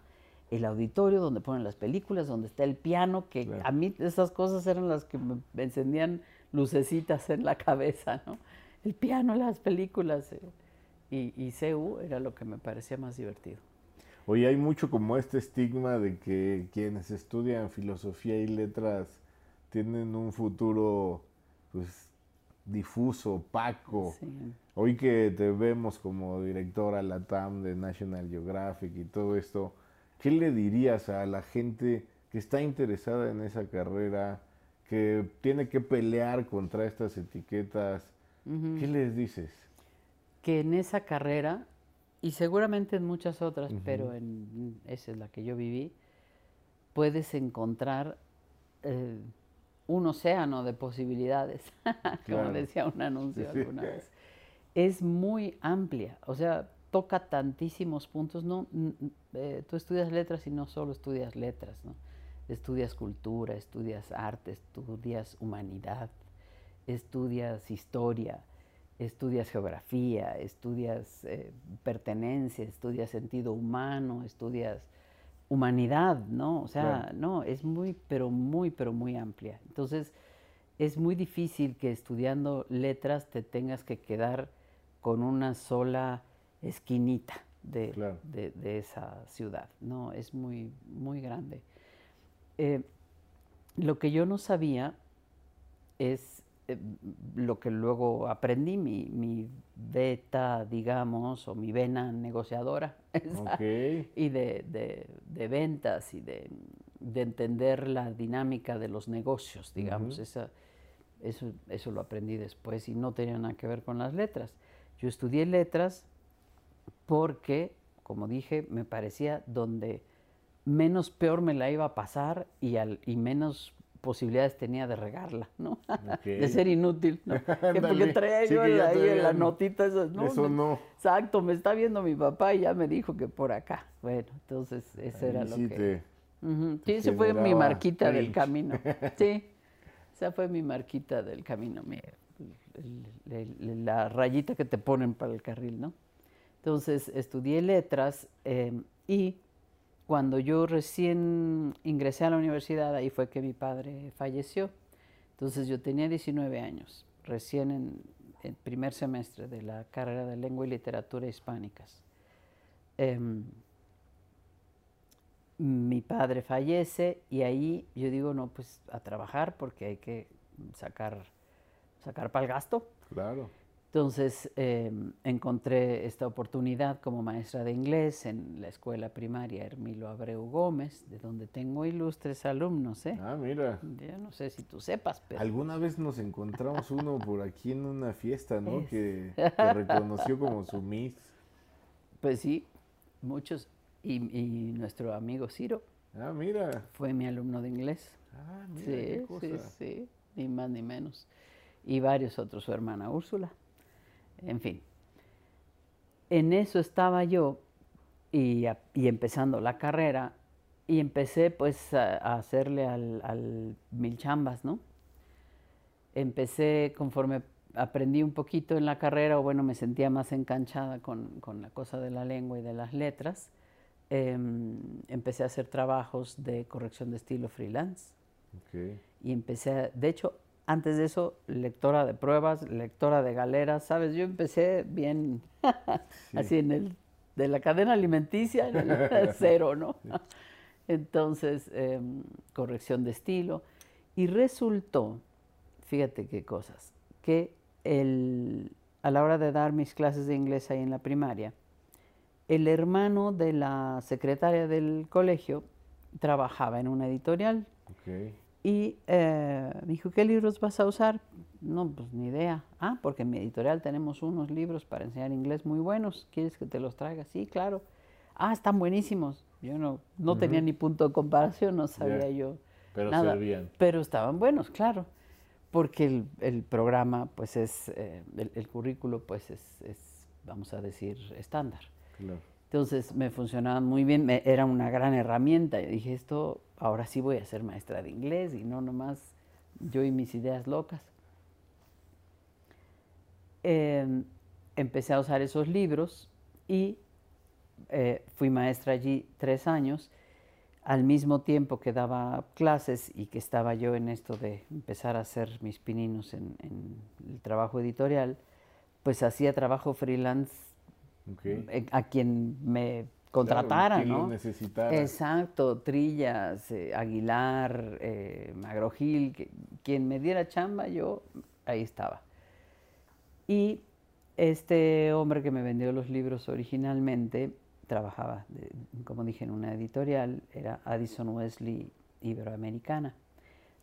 el auditorio, donde ponen las películas, donde está el piano, que a mí esas cosas eran las que me encendían lucecitas en la cabeza, ¿no? El piano, las películas. Eh y, y CEU era lo que me parecía más divertido. Oye, hay mucho como este estigma de que quienes estudian filosofía y letras tienen un futuro pues difuso, opaco. Hoy que te vemos como directora la TAM de National Geographic y todo esto, ¿qué le dirías a la gente que está interesada en esa carrera, que tiene que pelear contra estas etiquetas? ¿Qué les dices? que en esa carrera, y seguramente en muchas otras, pero en esa es la que yo viví, puedes encontrar eh, un océano de posibilidades, como decía un anuncio alguna vez. Es muy amplia, o sea, toca tantísimos puntos. No, eh, tú estudias letras y no solo estudias letras, ¿no? Estudias cultura, estudias arte, estudias humanidad, estudias historia, estudias geografía, estudias eh, pertenencia, estudias sentido humano, estudias humanidad, ¿no? O sea, no, es muy, pero muy, pero muy amplia. Entonces, es muy difícil que estudiando letras te tengas que quedar con una sola esquinita de, esa ciudad, ¿no? Es muy, muy grande. Eh, lo que yo no sabía es eh, lo que luego aprendí, mi, mi, beta, digamos, o mi vena negociadora, y de, de, ventas y de, entender la dinámica de los negocios, digamos, esa, eso, eso lo aprendí después y no tenía nada que ver con las letras. Yo estudié letras porque, como dije, me parecía donde menos peor me la iba a pasar y, al, y menos posibilidades tenía de regarla, ¿no? de ser inútil, ¿no? porque traía yo ahí en la notita eso, ¿no? Eso no. Exacto, me está viendo mi papá y ya me dijo que por acá. Bueno, entonces eso era lo que... Sí, esa fue mi marquita del camino. Sí, esa fue mi marquita del camino, la rayita que te ponen para el carril, ¿no? Entonces estudié letras eh, y cuando yo recién ingresé a la universidad, ahí fue que mi padre falleció. Entonces yo tenía 19 años, recién en el primer semestre de la carrera de lengua y literatura hispánicas. Em, mi padre fallece y ahí yo digo, no, pues a trabajar porque hay que sacar, sacar para el gasto. Claro. Entonces em, encontré esta oportunidad como maestra de inglés en la escuela primaria Hermilo Abreu Gómez, de donde tengo ilustres alumnos. ¿eh? Ah, mira. Ya no sé si tú sepas, pero... Alguna vez nos encontramos uno por aquí en una fiesta, ¿no? Que te reconoció como su Miss. Pues sí, muchos. Y, nuestro amigo Ciro. Ah, mira. Fue mi alumno de inglés. Ah, mira. Sí, sí, sí, ni más ni menos. Y varios otros, su hermana Úrsula en fin. En eso estaba yo y, empezando la carrera y empecé pues a, hacerle al, mil chambas, ¿no? Empecé conforme aprendí un poquito en la carrera, o bueno, me sentía más enganchada con, la cosa de la lengua y de las letras, em, empecé a hacer trabajos de corrección de estilo freelance. Y empecé, de hecho, antes de eso, lectora de pruebas, lectora de galeras, ¿sabes? Yo empecé bien así en el, de la cadena alimenticia, en el cero, ¿no? Entonces, em, corrección de estilo. Y resultó, fíjate qué cosas, que el, a la hora de dar mis clases de inglés ahí en la primaria, el hermano de la secretaria del colegio trabajaba en una editorial Ok. Y eh, me dijo, ¿qué libros vas a usar? No, pues ni idea. Ah, porque en mi editorial tenemos unos libros para enseñar inglés muy buenos. ¿Quieres que te los traiga? Sí, claro. Ah, están buenísimos. Yo no, no tenía ni punto de comparación, no sabía yo Pero nada. servían. Pero estaban buenos, claro. Porque el, el programa, pues es, eh, el, el currículo, pues es, es, vamos a decir, estándar. Claro. Entonces me funcionaban muy bien, me- era una gran herramienta. Yo dije, esto, ahora sí voy a ser maestra de inglés y no nomás yo y mis ideas locas. Em, empecé a usar esos libros y eh, fui maestra allí tres años. Al mismo tiempo que daba clases y que estaba yo en esto de empezar a hacer mis pininos en, en el trabajo editorial, pues hacía trabajo freelance Eh, a quien me Claro, contratara, lo ¿no? necesitara. Exacto, Trillas, eh, Aguilar, eh, Magro Gil, que- quien me diera chamba, yo ahí estaba. Y este hombre que me vendió los libros originalmente trabajaba, de- como dije, en una editorial, era Addison Wesley Iberoamericana.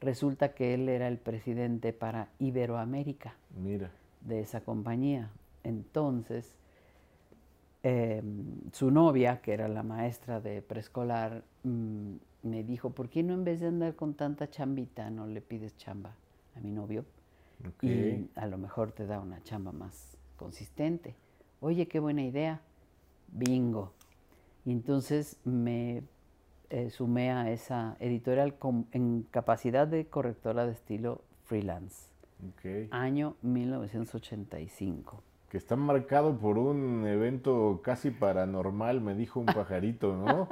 Resulta que él era el presidente para Iberoamérica Mira. de esa compañía. Entonces, eh, su novia, que era la maestra de preescolar, mm, me dijo, ¿por qué no en vez de andar con tanta chambita, no le pides chamba a mi novio? Y a lo mejor te da una chamba más consistente. Oye, qué buena idea. Bingo. Y entonces me eh, sumé a esa editorial con- en capacidad de correctora de estilo freelance. Año 1985. Que está marcado por un evento casi paranormal, me dijo un pajarito, ¿no?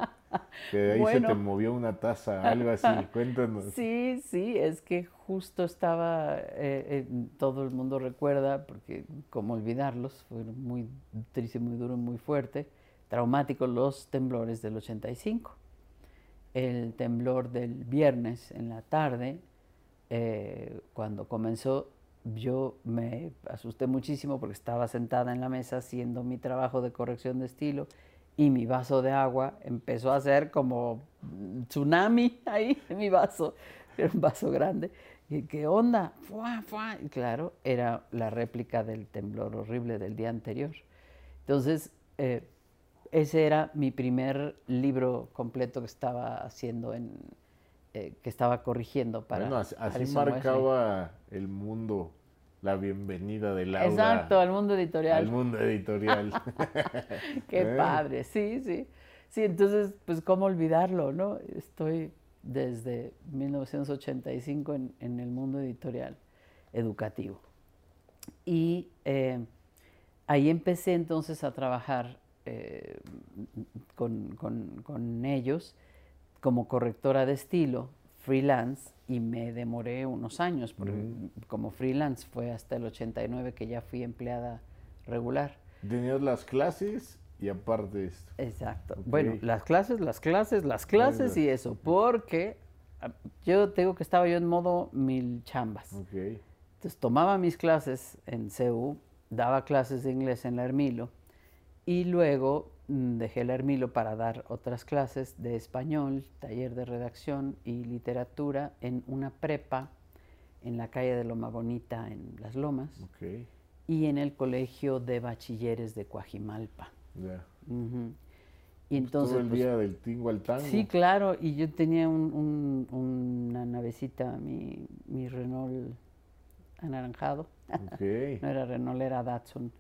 Que de ahí se te movió una taza, algo así. Cuéntanos. Sí, sí, es que justo estaba, eh, eh, todo el mundo recuerda, porque cómo olvidarlos, fueron muy triste, muy duro, muy fuerte, traumáticos los temblores del 85. El temblor del viernes en la tarde, eh, cuando comenzó, yo me asusté muchísimo porque estaba sentada en la mesa haciendo mi trabajo de corrección de estilo y mi vaso de agua empezó a hacer como tsunami ahí en mi vaso, era un vaso grande. Y, ¿Qué onda? ¡Fua, fua! Y claro, era la réplica del temblor horrible del día anterior. Entonces, eh, ese era mi primer libro completo que estaba haciendo en, eh, que estaba corrigiendo para. bueno, así, Wesley. marcaba el mundo la bienvenida de Laura Exacto, al mundo editorial. al mundo editorial. Qué Eh. padre, sí, sí. Sí, entonces, pues, ¿cómo olvidarlo, no? Estoy desde 1985 en, en el mundo editorial educativo. Y eh, ahí empecé entonces a trabajar eh, con, con- con ellos como correctora de estilo, freelance, y me demoré unos años, porque como freelance fue hasta el 89 que ya fui empleada regular. Tenías las clases y aparte esto. Exacto. Ok. Bueno, las clases, las clases, las clases y eso, porque ah, yo te digo que estaba yo en modo mil chambas. Ok. Entonces tomaba mis clases en CEU, daba clases de inglés en la Hermilo y luego mm, dejé la Hermilo para dar otras clases de español, taller de redacción y literatura en una prepa en la calle de Loma Bonita en Las Lomas y en el colegio de bachilleres de Coajimalpa. Y entonces, Todo el pues, día del tingo al tango. sí, claro, y yo tenía un- un- una navecita, mi, mi Renault anaranjado. Ok. No era Renault, era Datsun.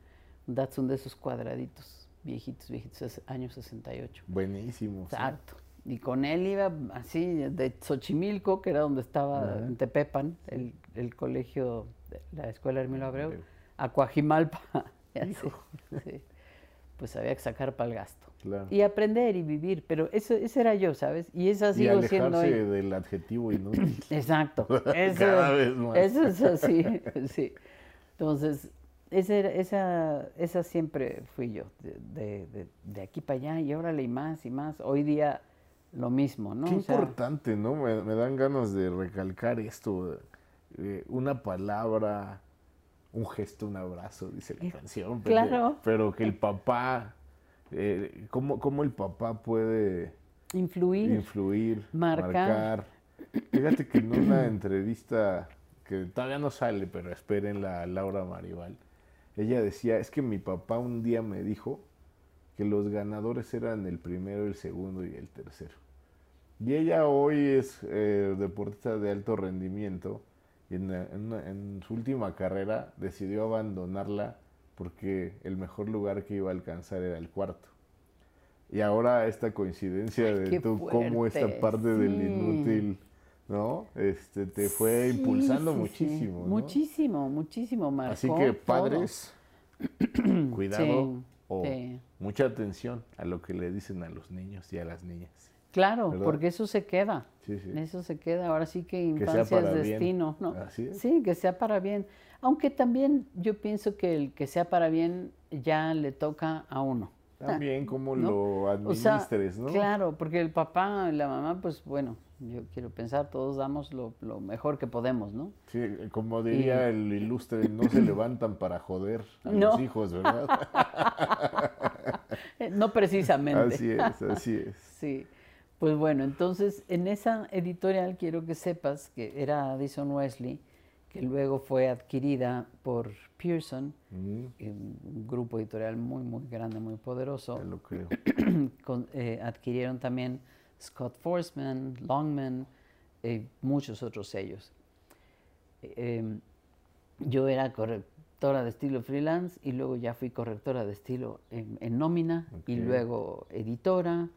Un Datsun de esos cuadraditos, viejitos, viejitos, es- año 68. Buenísimo. sí. Exacto. Y con él iba así, de Xochimilco, que era donde estaba en Tepepan, el, el colegio, la escuela Hermilo Abreu, a Coajimalpa. sí. Pues había que sacar para el gasto. Claro. Y aprender y vivir, pero eso, ese era yo, ¿sabes? Y sigo siendo hoy. del adjetivo inútil. Exacto. Eso, Cada vez más. Eso es así, sí. Entonces, esa, era- esa, esa siempre fui yo, de, de- de- aquí para allá y órale y más y más. Hoy día lo mismo, ¿no? Qué O sea, importante, ¿no? Me, me dan ganas de recalcar esto. eh, una palabra, un gesto, un abrazo, dice la Eh, canción. pero- claro. Pero que el papá eh, cómo, cómo el papá puede Influir. influir, Marcar. marcar. Fíjate que en una entrevista que todavía no sale, pero espérenla a Laura Maribal, ella decía, es que mi papá un día me dijo que los ganadores eran el primero, el segundo y el tercero. Y ella hoy es eh, deportista de alto rendimiento y en, en una- en su última carrera decidió abandonarla porque el mejor lugar que iba a alcanzar era el cuarto. Y ahora esta coincidencia Ay, de tú, cómo esta fuerte, parte del inútil, ¿no? Este, te fue Sí, impulsando sí, sí. muchísimo, ¿no? Muchísimo, muchísimo, marcó Así que todo. padres, cuidado o mucha atención a lo que le dicen a los niños y a las niñas. Claro, ¿verdad? porque eso se queda. Eso se queda. Ahora sí que infancia es bien. destino, ¿no? Así es. Sí, que sea para bien. Aunque también yo pienso que el que sea para bien ya le toca a uno. También cómo ¿no? lo O sea, administres, ¿no? Claro, porque el papá y la mamá, pues bueno, yo quiero pensar, todos damos lo, lo mejor que podemos, ¿no? Sí, como diría el ilustre, no se levantan para joder a los No. hijos, ¿verdad? Eh, No precisamente. así es, así es. Sí. Pues bueno, entonces en esa editorial quiero que sepas que era Addison Wesley, que luego fue adquirida por Pearson, Mm, eh, un grupo editorial muy, muy grande, muy poderoso. ya lo creo. Con- eh, adquirieron también Scott Forsman, Longman, eh, muchos otros sellos. Eh, em, yo era correctora de estilo freelance y luego ya fui correctora de estilo en, en nómina y luego editora,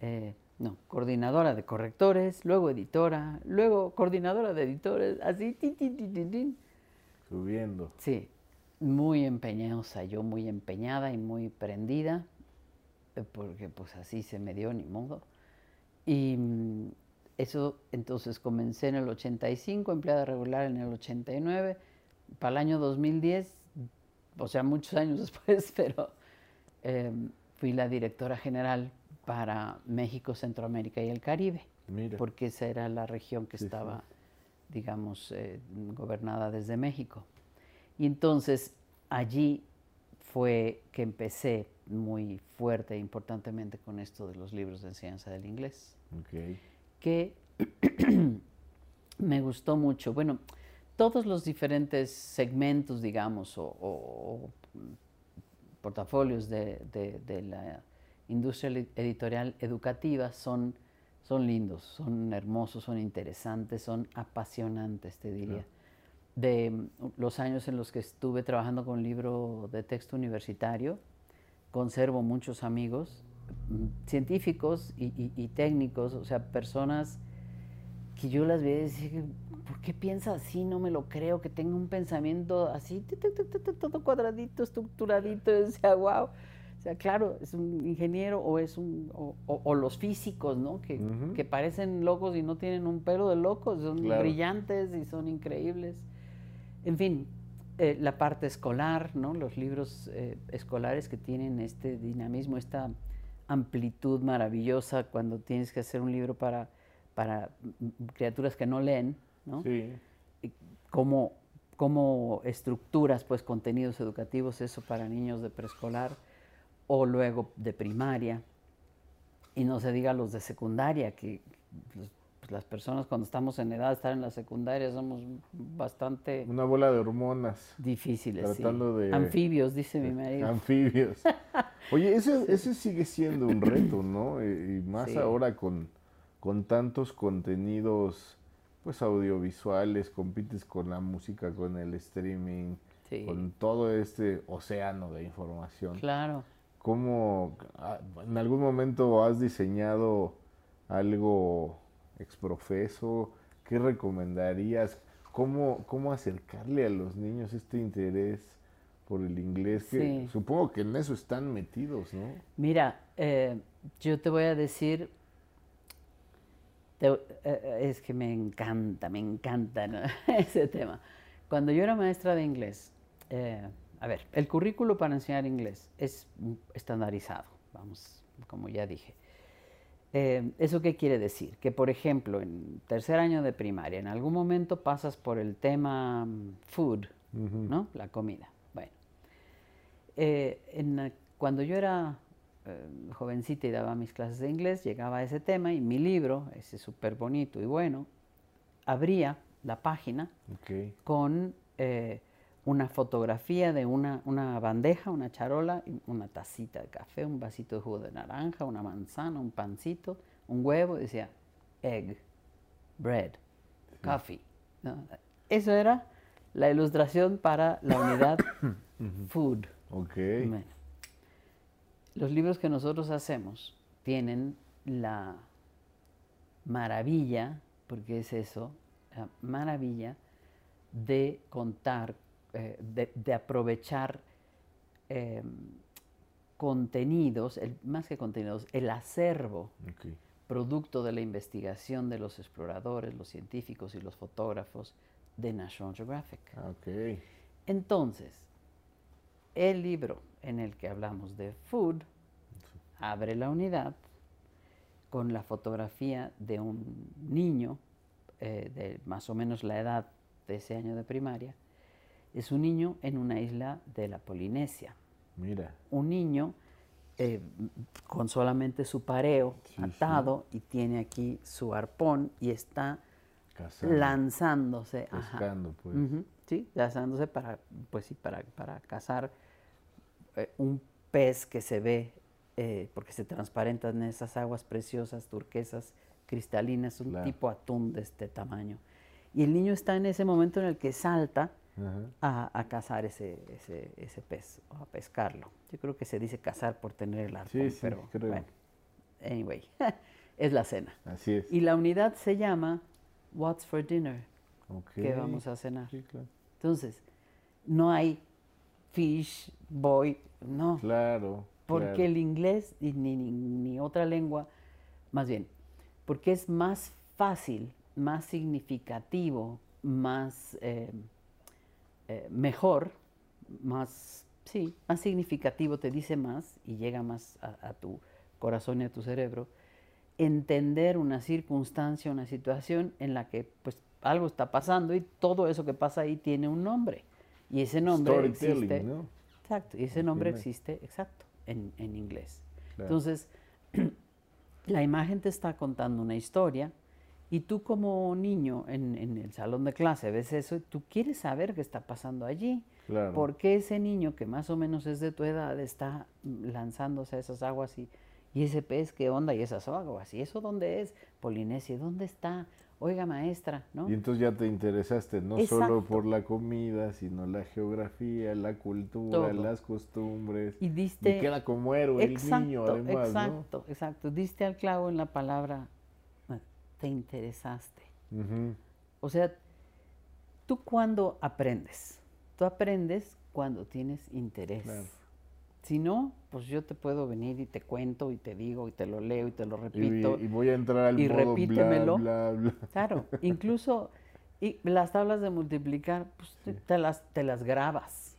eh, no, coordinadora de correctores, luego editora, luego coordinadora de editores, así, tin, tin, tin, tin, tin. Subiendo. Sí, muy empeñosa, yo muy empeñada y muy prendida, eh, porque pues así se me dio, ni modo. Y mm, eso, entonces comencé en el 85, empleada regular en el 89, para el año 2010, o sea, muchos años después, pero eh, fui la directora general para México, Centroamérica y el Caribe, Mira. porque esa era la región que Sí, sí. estaba, digamos, eh, gobernada desde México. Y entonces allí fue que empecé muy fuerte e importantemente con esto de los libros de enseñanza del inglés, Ok. que me gustó mucho. Bueno, todos los diferentes segmentos, digamos, o, o- o, portafolios de, de- de la industria editorial educativa son, son lindos, son hermosos, son interesantes, son apasionantes, te diría. De mm, los años en los que estuve trabajando con libro de texto universitario, conservo muchos amigos científicos y, y- y técnicos, o sea, personas que yo las veía y decía, ¿por qué piensa así? No me lo creo, que tenga un pensamiento así, todo cuadradito, estructuradito, y decía, wow. O sea, claro, es un ingeniero o es un, o, o- o los físicos, ¿no? Que, Ujú. que parecen locos y no tienen un pelo de locos, son Claro. brillantes y son increíbles. En fin, eh, la parte escolar, ¿no? Los libros eh, escolares que tienen este dinamismo, esta amplitud maravillosa cuando tienes que hacer un libro para, para criaturas que no leen, ¿no? Sí. Cómo, cómo estructuras pues contenidos educativos, eso para niños de preescolar o luego de primaria. Y no se diga los de secundaria, que pues, las personas cuando estamos en edad estar en la secundaria somos bastante Una bola de hormonas. difíciles. sí. Tratando de- Anfibios, dice mi marido. Anfibios. Oye, ese, ese sigue siendo un reto, ¿no? Y, y más Sí. ahora con, con tantos contenidos pues audiovisuales, compites con la música, con el streaming, Sí, con todo este océano de información. claro. ¿Cómo ah, en algún momento has diseñado algo exprofeso? ¿Qué recomendarías? ¿Cómo, cómo acercarle a los niños este interés por el inglés? Que Sí. supongo que en eso están metidos, ¿no? Mira, eh, yo te voy a decir, te- eh, eh, es que me encanta, me encanta ¿no? ese tema. Cuando yo era maestra de inglés, eh, a ver, el currículo para enseñar inglés es estandarizado, vamos, como ya dije. Eh, ¿Eso qué quiere decir? Que, por ejemplo, en tercer año de primaria, en algún momento pasas por el tema mm, food, Ujú. ¿no? La comida. Bueno, eh, en cuando yo era eh, jovencita y daba mis clases de inglés, llegaba a ese tema y mi libro, ese súper bonito y bueno, abría la página Ok. con eh, una fotografía de una, una bandeja, una charola, una tacita de café, un vasito de jugo de naranja, una manzana, un pancito, un huevo, y decía egg, bread, coffee. ¿no? Eso era la ilustración para la unidad food. Ok. Bueno, los libros que nosotros hacemos tienen la maravilla, porque es eso, la maravilla de contar, eh, de, de aprovechar eh, contenidos, el- más que contenidos, el acervo producto de la investigación de los exploradores, los científicos y los fotógrafos de National Geographic. Ah. Entonces, el libro en el que hablamos de food abre la unidad con la fotografía de un niño eh, de más o menos la edad de ese año de primaria. Es un niño en una isla de la Polinesia. Mira. Un niño eh, con solamente su pareo Sí, sí. atado y tiene aquí su arpón y está Cazando. lanzándose. ajá. Pescando, pues. Sí, lanzándose para, pues sí, para, para cazar eh, un pez que se ve, eh, porque se transparentan en esas aguas preciosas, turquesas, cristalinas, un Claro. tipo atún de este tamaño. Y el niño está en ese momento en el que salta A, a cazar ese, ese, ese pez, o a pescarlo. Yo creo que se dice cazar por tener el arpón, Sí, sí, pero creo. bueno, anyway, es la cena. Así es. Y la unidad se llama What's for Dinner? Ok. ¿Qué vamos a cenar? Sí, claro. Entonces, no hay fish, boy, no. Claro. Porque claro. el inglés ni, ni, ni otra lengua, más bien, porque es más fácil, más significativo, más eh, eh, mejor, más, sí, más significativo, te dice más y llega más a, a tu corazón y a tu cerebro, entender una circunstancia, una situación en la que pues algo está pasando y todo eso que pasa ahí tiene un nombre. Y ese nombre existe. ¿no? Exacto, y ese nombre existe, exacto, en, en inglés. Claro. Entonces, la imagen te está contando una historia y tú como niño en, en el salón de clase ves eso y tú quieres saber qué está pasando allí. Claro. ¿Por qué ese niño que más o menos es de tu edad está lanzándose a esas aguas y, y ese pez qué onda y esas aguas? ¿Y eso dónde es? Polinesia, ¿dónde está? Oiga, maestra, ¿no? Y entonces ya te interesaste no solo por la comida, sino la geografía, la cultura, Todo. las costumbres. Y Y diste... queda como héroe el niño, además, exacto, exacto. Diste al clavo en la palabra, te interesaste. O sea, tú cuando aprendes, tú aprendes cuando tienes interés. Claro. Si no, pues yo te puedo venir y te cuento y te digo y te lo leo y te lo repito. y voy a entrar al y modo repítemelo. bla, bla, bla. Claro, incluso y las tablas de multiplicar, pues te- te, las, te las grabas,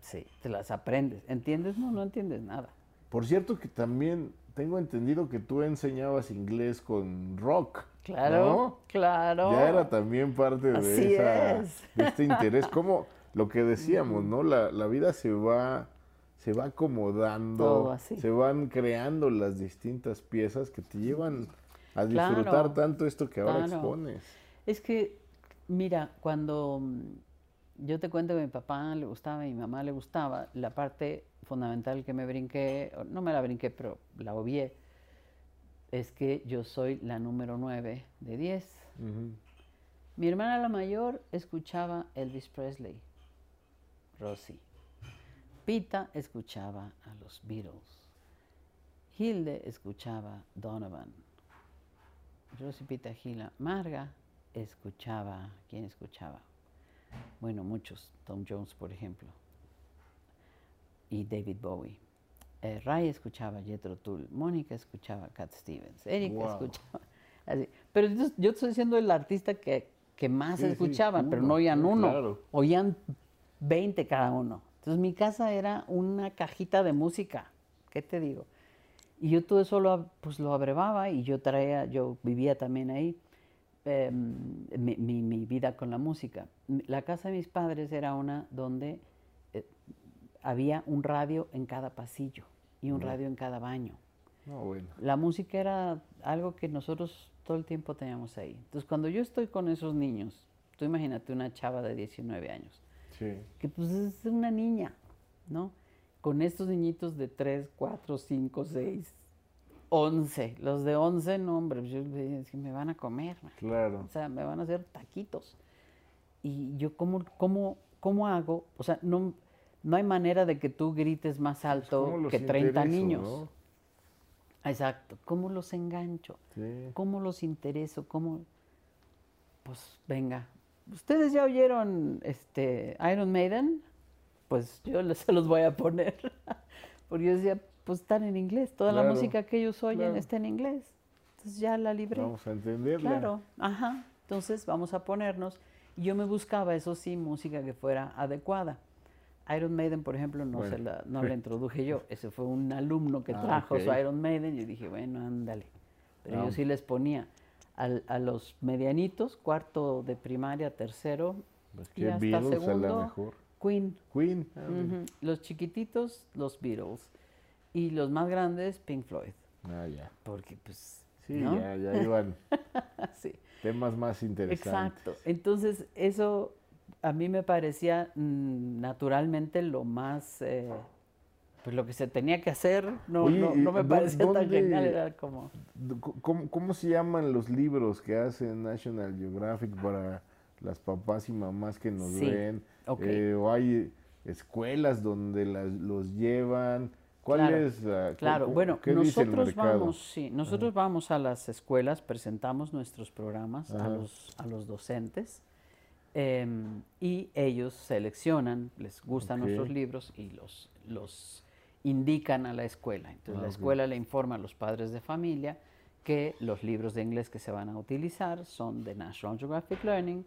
sí, te las aprendes. ¿Entiendes? No, no entiendes nada. Por cierto que también tengo entendido que tú enseñabas inglés con rock. Claro, ¿no? claro. Ya era también parte de, esa- es. de este interés. Como lo que decíamos, ¿no? La, la vida se va, se va acomodando, se van creando las distintas piezas que te llevan a disfrutar Claro, tanto esto que ahora claro. expones. Es que, mira, cuando yo te cuento que a mi papá le gustaba y a mi mamá le gustaba, la parte fundamental que me brinqué, no me la brinqué, pero la obvié, es que yo soy la número 9 de 10. Ujú. Mi hermana la mayor escuchaba Elvis Presley, Rosy. Pita escuchaba a los Beatles. Hilde escuchaba Donovan. Rosy Pita Gila. Marga escuchaba, ¿quién escuchaba? Bueno, muchos. Tom Jones, por ejemplo. Y David Bowie. Eh, Ray escuchaba Jethro Tull. Mónica escuchaba Cat Stevens. Erika Wow. escuchaba. así. Pero yo, yo estoy siendo el artista que, que más Sí, sí, escuchaban, pero no oían uno. claro. Oían 20 cada uno. Entonces mi casa era una cajita de música. ¿Qué te digo? Y yo todo eso lo, pues, lo abrevaba y yo traía, yo vivía también ahí, em, mi, mi- mi vida con la música. La casa de mis padres era una donde había un radio en cada pasillo. y un radio en cada baño. No, bueno. La música era algo que nosotros todo el tiempo teníamos ahí. Entonces, cuando yo estoy con esos niños, tú imagínate una chava de 19 años, Sí. que pues es una niña, ¿no? Con estos niñitos de 3, 4, 5, 6, 11. Los de 11, no, hombre, yo le decía, me van a comer. Claro. o sea, me van a hacer taquitos. Y yo, ¿cómo, cómo, cómo hago? O sea, no, no hay manera de que tú grites más alto ¿Cómo los que 30 intereso, niños. no? Exacto. ¿Cómo los engancho? Sí. ¿Cómo los intereso? ¿Cómo? Pues venga. ¿Ustedes ya oyeron este Iron Maiden? Pues yo les, se los voy a poner. Porque yo decía, pues están en inglés. Toda la música que ellos oyen claro. está en inglés. Entonces ya la libré. Vamos a entenderla. Claro, ajá. Entonces vamos a ponernos. Yo me buscaba, eso sí, música que fuera adecuada. Iron Maiden, por ejemplo, no, se Bueno. la, no la introduje yo. Ese fue un alumno que Ah, trajo su. Iron Maiden. Y yo dije, bueno, ándale. Pero yo sí les ponía al- a los medianitos, cuarto de primaria, tercero, Pues y hasta Beatles segundo, mejor. Queen. Queen. ah. Los chiquititos, los Beatles. Y los más grandes, Pink Floyd. Ah, ya. Porque, pues, Sí, ¿no? ya, ya iban sí. temas más interesantes. Exacto. Entonces, eso a mí me parecía mm, naturalmente lo más, eh, pues lo que se tenía que hacer. No, Oye, no, ¿y no me parecía tan genial, era como... ¿Cómo, cómo se llaman los libros que hace National Geographic para las papás y mamás que nos Sí, ven? Eh, ¿O hay escuelas donde las- los llevan? ¿Cuál Claro, es? Claro, bueno, qué dice el nosotros vamos, sí, nosotros vamos a las escuelas, presentamos nuestros programas a los, a los docentes em, y ellos seleccionan, les gustan nuestros libros y los, los indican a la escuela. Entonces Ah, la ok. escuela le informa a los padres de familia que los libros de inglés que se van a utilizar son de National Geographic Learning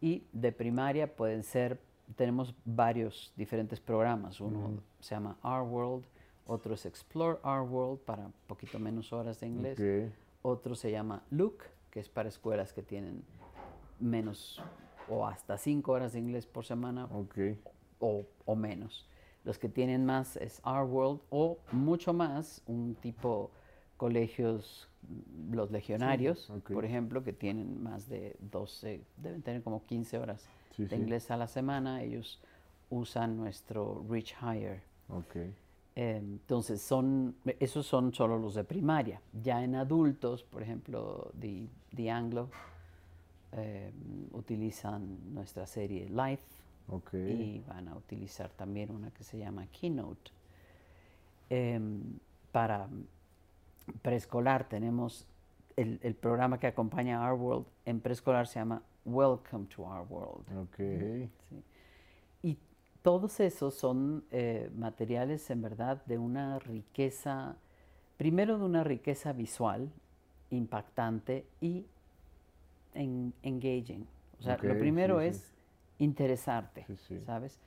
y de primaria pueden ser, tenemos varios diferentes programas. Uno se llama Our World, otro es Explore Our World para un poquito menos horas de inglés. Otro se llama Look, que es para escuelas que tienen menos o hasta cinco horas de inglés por semana o, o menos. Los que tienen más es Our World o mucho más, un tipo colegios, mm, los legionarios, por ejemplo, que tienen más de 12, deben tener como 15 horas Sí, de sí. inglés a la semana, ellos usan nuestro Reach Higher. Eh, Entonces, son, esos son solo los de primaria. Ya en adultos, por ejemplo, The Anglo, eh, utilizan nuestra serie Life Ok. y van a utilizar también una que se llama Keynote. Em, para preescolar tenemos el, el programa que acompaña a Our World. En preescolar se llama Welcome to Our World. Ok. Sí. Y todos esos son eh, materiales en verdad de una riqueza, primero de una riqueza visual impactante y en- engaging. O sea, Ok, lo primero sí, sí. es interesarte, Sí, sí. ¿sabes?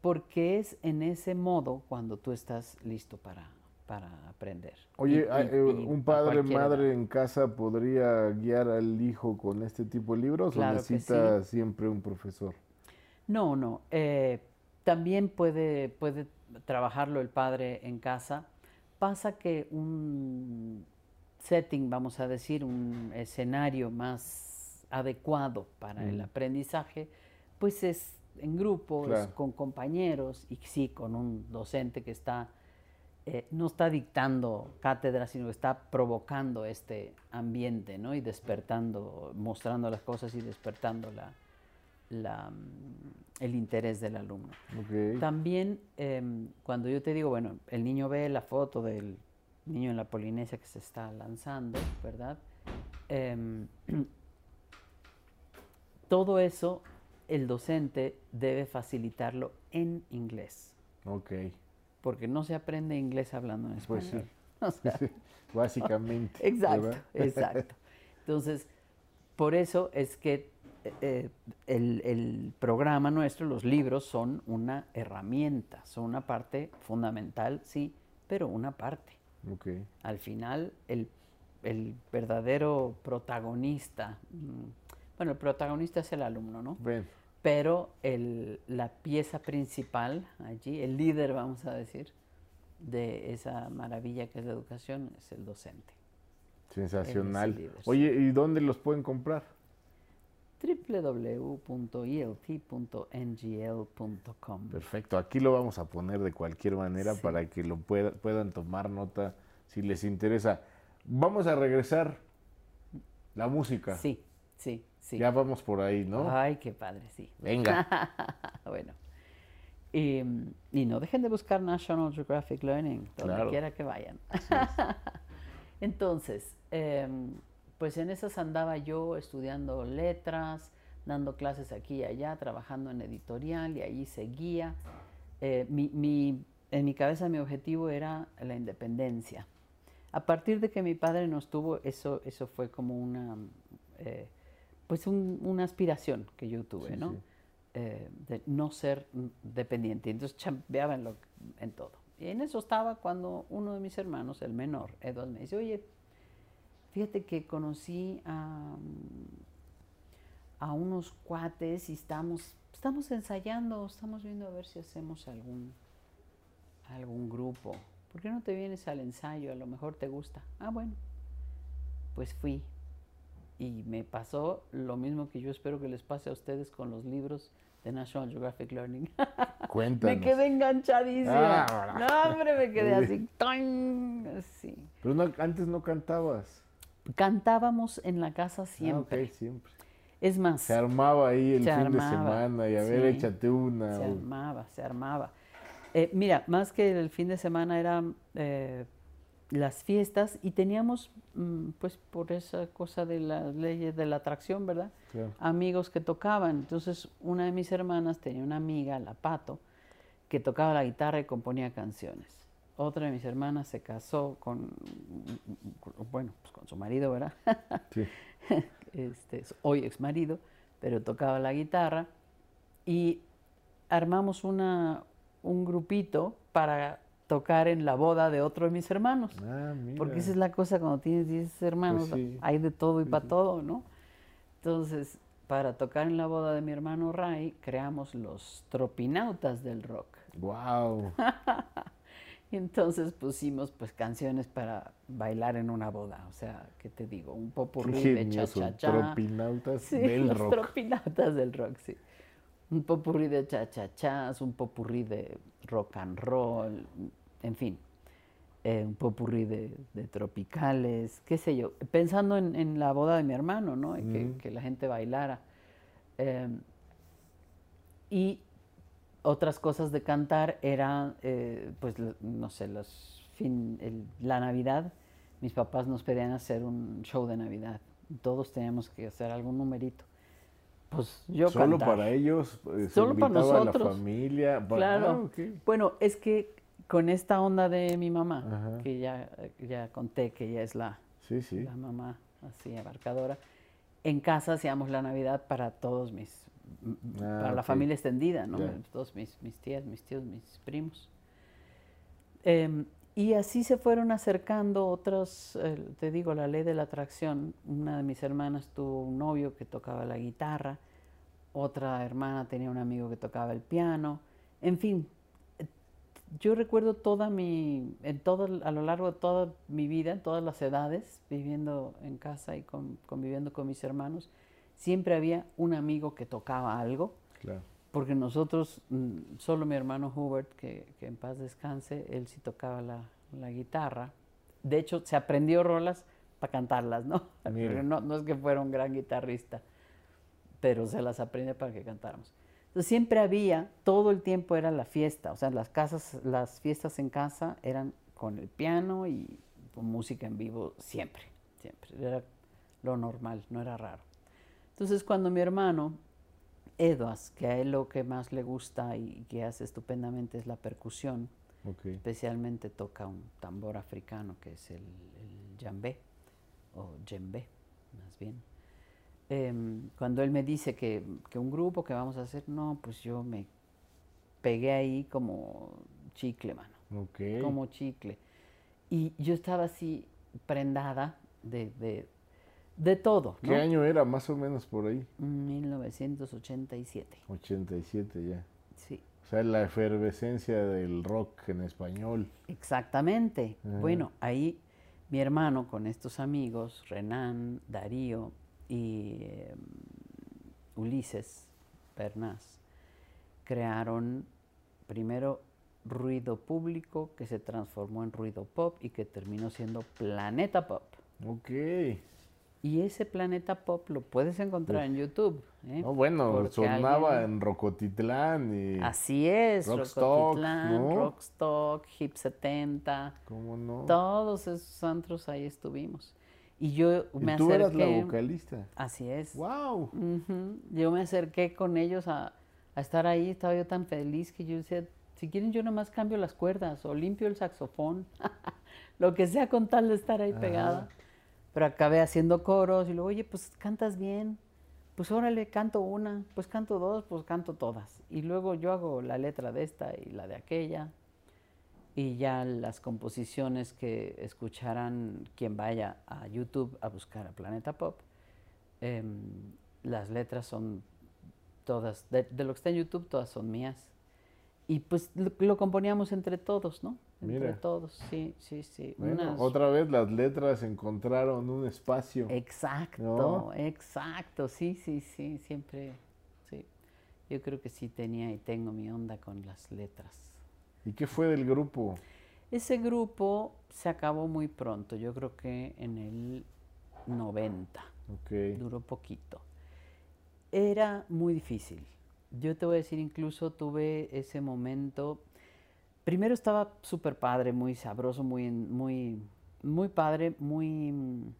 Porque es en ese modo cuando tú estás listo para, para aprender. Oye, Y- y- eh, ¿un padre, cualquier edad. madre en casa podría guiar al hijo con este tipo de libros Claro o necesita siempre un profesor? No, no. eh, también puede, puede trabajarlo el padre en casa. Pasa que un setting, vamos a decir, un escenario más adecuado para el Mm. aprendizaje, pues es en grupo, es Claro. con compañeros y sí, con un docente que está, eh, no está dictando cátedra, sino que está provocando este ambiente, ¿no? Y despertando, mostrando las cosas y despertando la, la, mm, el interés del alumno. Ok. También em, cuando yo te digo, bueno, el niño ve la foto del niño en la Polinesia que se está lanzando, ¿verdad? Em, todo eso el docente debe facilitarlo en inglés, Ok. porque no se aprende inglés hablando en español. Pues sí. O sea, Básicamente. Exacto, ¿verdad? exacto. Entonces, por eso es que eh, el, el programa nuestro, los libros, son una herramienta, son una parte fundamental, sí, pero una parte. Ok. Al final, el, el verdadero protagonista, mm, bueno, el protagonista es el alumno, ¿no? Pero el, la pieza principal allí, el líder, vamos a decir, de esa maravilla que es la educación es el docente. Sensacional. El. Oye, ¿y dónde los pueden comprar? www.elt.ngl.com. Perfecto, aquí lo vamos a poner de cualquier manera Sí. para que lo pueda- puedan tomar nota si les interesa. Vamos a regresar la música. Sí, sí, sí. Ya vamos por ahí, ¿no? Ay, qué padre, sí. Venga. bueno. Y, y no dejen de buscar National Geographic Learning, donde Claro. quiera que vayan. Entonces, em, pues en esas andaba yo estudiando letras, dando clases aquí y allá, trabajando en editorial y ahí seguía. Eh, mi, mi- en mi cabeza mi objetivo era la independencia. A partir de que mi padre no estuvo, eso, eso fue como una, eh, pues un- una aspiración que yo tuve, Sí, ¿no? sí. Eh, de no ser dependiente. Entonces chambeaba en, lo, en todo. Y en eso estaba cuando uno de mis hermanos, el menor, Edward, me dice, oye, fíjate que conocí a, a unos cuates y estamos, estamos ensayando, estamos viendo a ver si hacemos algún, algún grupo. ¿Por qué no te vienes al ensayo? A lo mejor te gusta. Ah, bueno. Pues fui. Y me pasó lo mismo que yo espero que les pase a ustedes con los libros de National Geographic Learning. Cuéntanos. me quedé enganchadísima. Ah, no, hombre, me quedé así. ¡toing! así. Pero no- antes no cantabas. Cantábamos en la casa siempre. Ah, ok, siempre. Es más, Se armaba ahí el fin de semana y a ver, sí. échate una. Se o- armaba, se armaba. Eh, mira, más que el fin de semana eran eh, las fiestas y teníamos, mm, pues por esa cosa de las leyes de la atracción, ¿verdad? Claro. Amigos que tocaban. Entonces, una de mis hermanas tenía una amiga, la Pato, que tocaba la guitarra y componía canciones. Otra de mis hermanas se casó con, bueno, pues con su marido, ¿verdad? Sí. este, es hoy ex marido, pero tocaba la guitarra y armamos una, un grupito para tocar en la boda de otro de mis hermanos. Ah. Porque esa es la cosa cuando tienes 10 hermanos, Pues sí. hay de todo y Sí, para sí. todo, ¿no? Entonces, para tocar en la boda de mi hermano Ray, creamos los tropinautas del rock. Wow. Y entonces pusimos pues canciones para bailar en una boda, o sea, ¿qué te digo? Un popurrí de cha-cha-cha. Tropinautas Sí, del los rock. tropinautas del rock, sí. Un popurrí de cha-cha-chas, un popurrí de rock and roll, en fin. eh, un popurrí de, de tropicales, qué sé yo. Pensando en, en la boda de mi hermano, ¿no? Que, la gente bailara. Eh, y otras cosas de cantar eran, eh, pues, no sé, los fin, el- la Navidad. Mis papás nos pedían hacer un show de Navidad. Todos teníamos que hacer algún numerito. Pues yo Solo cantar. para ellos. Solo para invitaba a nosotros. la familia. Claro. Ah. Bueno, es que con esta onda de mi mamá, Ajá. que ya, ya conté que ella es la, Sí, sí. la mamá así abarcadora, en casa hacíamos la Navidad para todos mis, Ah, para la familia extendida, ¿no? Ya. Todos mis, mis tías, mis tíos, mis primos. Em, y así se fueron acercando otros, eh, te digo, la ley de la atracción. Una de mis hermanas tuvo un novio que tocaba la guitarra, otra hermana tenía un amigo que tocaba el piano, en fin. Yo recuerdo toda mi, en todo, a lo largo de toda mi vida, en todas las edades, viviendo en casa y con- conviviendo con mis hermanos, siempre había un amigo que tocaba algo Claro. porque nosotros, mm, solo mi hermano Hubert, que, que en paz descanse, él sí tocaba la, la guitarra. De hecho, se aprendió rolas para cantarlas, ¿no? Mira. No, no es que fuera un gran guitarrista, pero se las aprende para que cantáramos. Entonces siempre había, todo el tiempo era la fiesta, o sea, las casas, las fiestas en casa eran con el piano y con música en vivo siempre, siempre. Era lo normal, no era raro. Entonces cuando mi hermano Edwas, que a él lo que más le gusta y que hace estupendamente es la percusión, especialmente toca un tambor africano que es el, el jambé o djembe, más bien. Em, cuando él me dice que, que un grupo que vamos a hacer, no, pues yo me pegué ahí como chicle, mano, Ok. como chicle. Y yo estaba así prendada de, de, de todo, ¿Qué año era más o menos por ahí? 1987, 87 ya. sí. O sea, la efervescencia del rock en español. Exactamente. Bueno, ahí mi hermano con estos amigos, Renan, Darío y em, Ulises Bernás, crearon primero ruido público que se transformó en ruido pop y que terminó siendo Planeta Pop. Ok. Y ese Planeta Pop lo puedes encontrar en YouTube. ¿eh? bueno, sonaba en Rocotitlán y... Así es, Rocotitlán, Rockstock, Hip 70. ¿Cómo no? Todos esos antros ahí estuvimos. Y yo me ¿Y tú eras la vocalista. Así es. ¡Wow! Yo me acerqué con ellos a, a estar ahí, estaba yo tan feliz que yo decía, si quieren yo nomás cambio las cuerdas o limpio el saxofón, lo que sea con tal de estar ahí pegada. Pero acabé haciendo coros y luego, oye, pues cantas bien, pues órale, canto una, pues canto dos, pues canto todas. Y luego yo hago la letra de esta y la de aquella. Y ya las composiciones que escucharán quien vaya a YouTube a buscar a Planeta Pop, em, las letras son todas, de, de, lo que está en YouTube, todas son mías y pues lo, componíamos entre todos, ¿no? Entre todos, sí, sí, sí. Otra vez las letras encontraron un espacio. Exacto, exacto, sí, sí, sí, siempre, sí. Yo creo que sí tenía y tengo mi onda con las letras. ¿Y qué fue del grupo? Ese grupo se acabó muy pronto, yo creo que en el 90. Okay. Duró poquito. Era muy difícil yo te voy a decir, incluso tuve ese momento. Primero estaba súper padre, muy sabroso, muy, muy, muy padre, muy mm,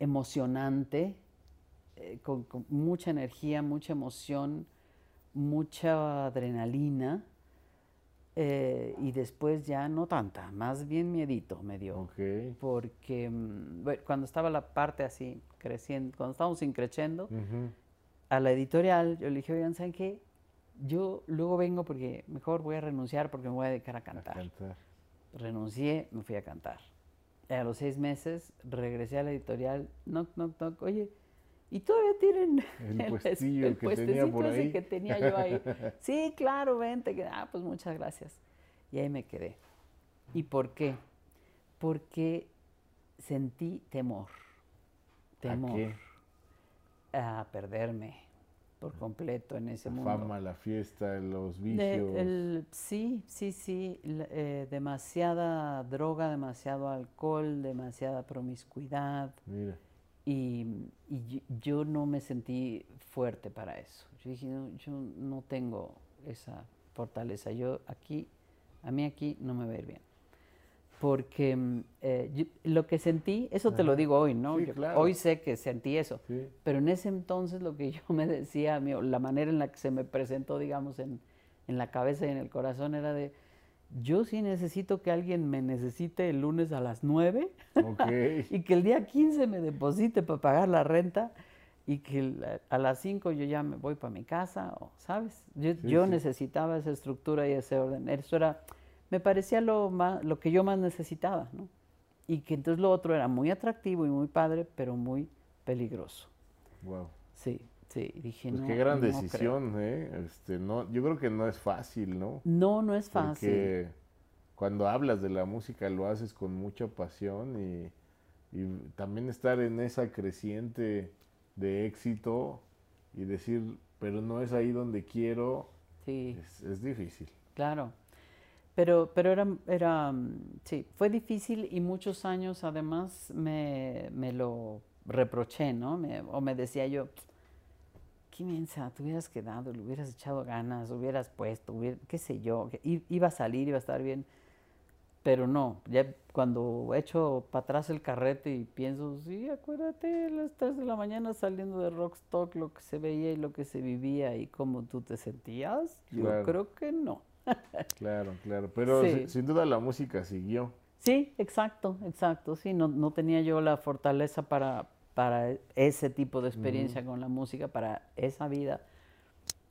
emocionante, eh, con, mucha energía, mucha emoción, mucha adrenalina. Eh, y después ya no tanta, más bien miedito me dio. Porque mm, cuando estaba la parte así creciendo, cuando estábamos increciendo, a la editorial yo le dije, oigan, ¿saben qué? yo luego vengo porque mejor voy a renunciar porque me voy a dedicar a cantar. Renuncié, me fui a cantar. a los seis meses regresé a la editorial, knock, knock, knock, oye, y todavía tienen el, puestillo que tenía por ahí. que tenía yo ahí. Sí, claro, vente. Ah, pues muchas gracias. Y ahí me quedé. ¿Y por qué? Porque sentí temor. Temor. ¿A, a perderme por completo en ese mundo. La fama, la fiesta, los vicios. sí, sí, sí, eh, demasiada droga, demasiado alcohol, demasiada promiscuidad. Mira. Y, yo no me sentí fuerte para eso. Yo dije, yo no tengo esa fortaleza. Yo aquí, a mí aquí no me va a ir bien porque mm, eh, lo que sentí, eso te lo digo hoy, ¿no? Hoy sé que sentí eso, pero en ese entonces lo que yo me decía, la manera en la que se me presentó, digamos, en, en la cabeza y en el corazón era de, yo sí necesito que alguien me necesite el lunes a las 9 y que el día 15 me deposite para pagar la renta y que a las 5 yo ya me voy para mi casa, ¿sabes? Yo, yo necesitaba esa estructura y ese orden. Eso era me parecía lo, más, lo que yo más necesitaba, ¿no? Y que entonces lo otro era muy atractivo y muy padre, pero muy peligroso. Wow. Sí, sí, dije pues qué gran decisión, ¿eh? Este, no, yo creo que no es fácil, ¿no? No, no es fácil. Porque cuando hablas de la música lo haces con mucha pasión y, también estar en esa creciente de éxito y decir, pero no es ahí donde quiero, sí. es difícil. Claro. Pero, pero era, era, sí, fue difícil y muchos años además me, me lo reproché, ¿no? o me decía yo, qué mensa, te hubieras quedado, le hubieras echado ganas, hubieras puesto, qué sé yo, iba a salir, iba a estar bien. Pero no, ya cuando echo para atrás el carrete y pienso, sí, acuérdate, las 3 de la mañana saliendo de Rockstock, lo que se veía y lo que se vivía y cómo tú te sentías, yo creo que no. claro, claro. Pero sin duda la música siguió. Sí, exacto, exacto. Sí, no, no tenía yo la fortaleza para, para ese tipo de experiencia con la música, para esa vida.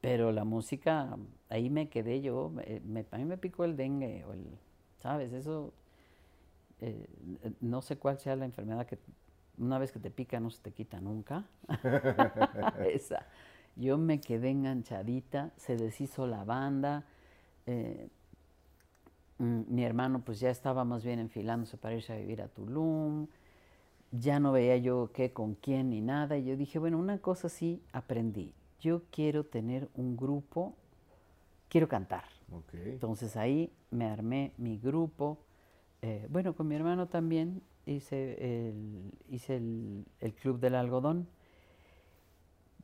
Pero la música, ahí me quedé yo. Me, a mí me picó el dengue, o el, ¿sabes? Eso, eh, no sé cuál sea la enfermedad que una vez que te pica no se te quita nunca. esa. Yo me quedé enganchadita, se deshizo la banda eh, mm, mi hermano pues ya estaba más bien enfilándose para irse a vivir a Tulum, ya no veía yo qué, con quién ni nada, y yo dije, bueno, una cosa sí aprendí, yo quiero tener un grupo, quiero cantar. Entonces ahí me armé mi grupo, eh, bueno, con mi hermano también hice el, hice el, Club del Algodón,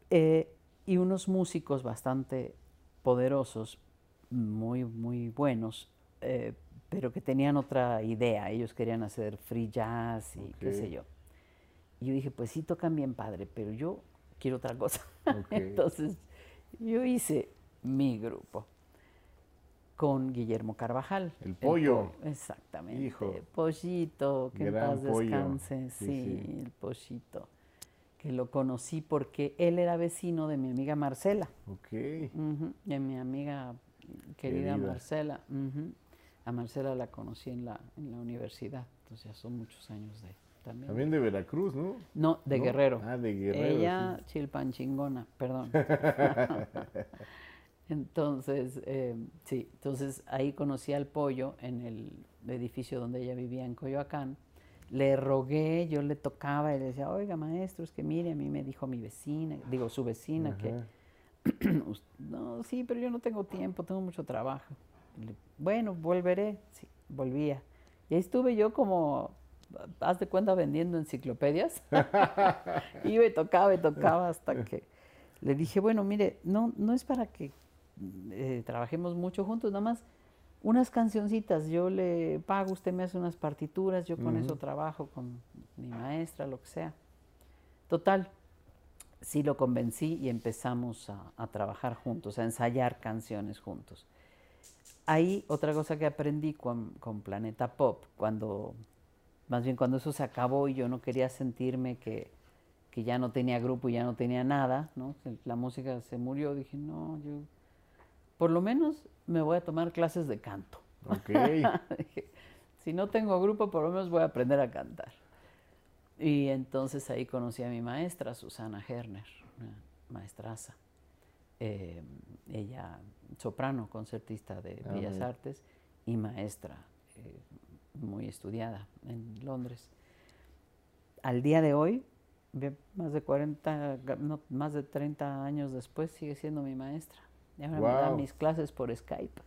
eh, y unos músicos bastante poderosos, muy, muy buenos, eh, pero que tenían otra idea. Ellos querían hacer free jazz y qué sé yo. Y yo dije, pues sí tocan bien padre, pero yo quiero otra cosa. Entonces, yo hice mi grupo con Guillermo Carvajal. El pollo. exactamente. Hijo. Pollito, que en paz descanse. Sí, el pollito. Que lo conocí porque él era vecino de mi amiga Marcela. Ok. de mi amiga querida, Marcela. A Marcela la conocí en la, en la universidad, entonces ya son muchos años de también. También de Veracruz, ¿no? No, de Guerrero. Ah, de Guerrero. Ella, chilpanchingona, perdón. entonces, eh, sí, entonces ahí conocí al pollo en el edificio donde ella vivía en Coyoacán. Le rogué, yo le tocaba y le decía, oiga maestro, es que mire, a mí me dijo mi vecina, digo su vecina, que no, sí, pero yo no tengo tiempo, tengo mucho trabajo. Bueno, volveré. Sí, volvía. Y ahí estuve yo como, haz de cuenta, vendiendo enciclopedias. Iba y tocaba y tocaba hasta que le dije, bueno, mire, no, no es para que eh, trabajemos mucho juntos, nada más unas cancioncitas. Yo le pago, usted me hace unas partituras, yo con eso trabajo con mi maestra, lo que sea. Total, sí lo convencí y empezamos a, trabajar juntos, a ensayar canciones juntos. Ahí otra cosa que aprendí con, Planeta Pop, cuando, más bien cuando eso se acabó y yo no quería sentirme que, ya no tenía grupo y ya no tenía nada, ¿no? la música se murió, dije, no, yo por lo menos me voy a tomar clases de canto. si no tengo grupo, por lo menos voy a aprender a cantar. Y entonces ahí conocí a mi maestra, Susana Herner, una maestraza. Eh, ella, soprano, concertista de ah, Bellas Artes y maestra, eh, muy estudiada en Londres. Al día de hoy, más de 40, no, más de 30 años después, sigue siendo mi maestra. Y ahora me da mis clases por Skype.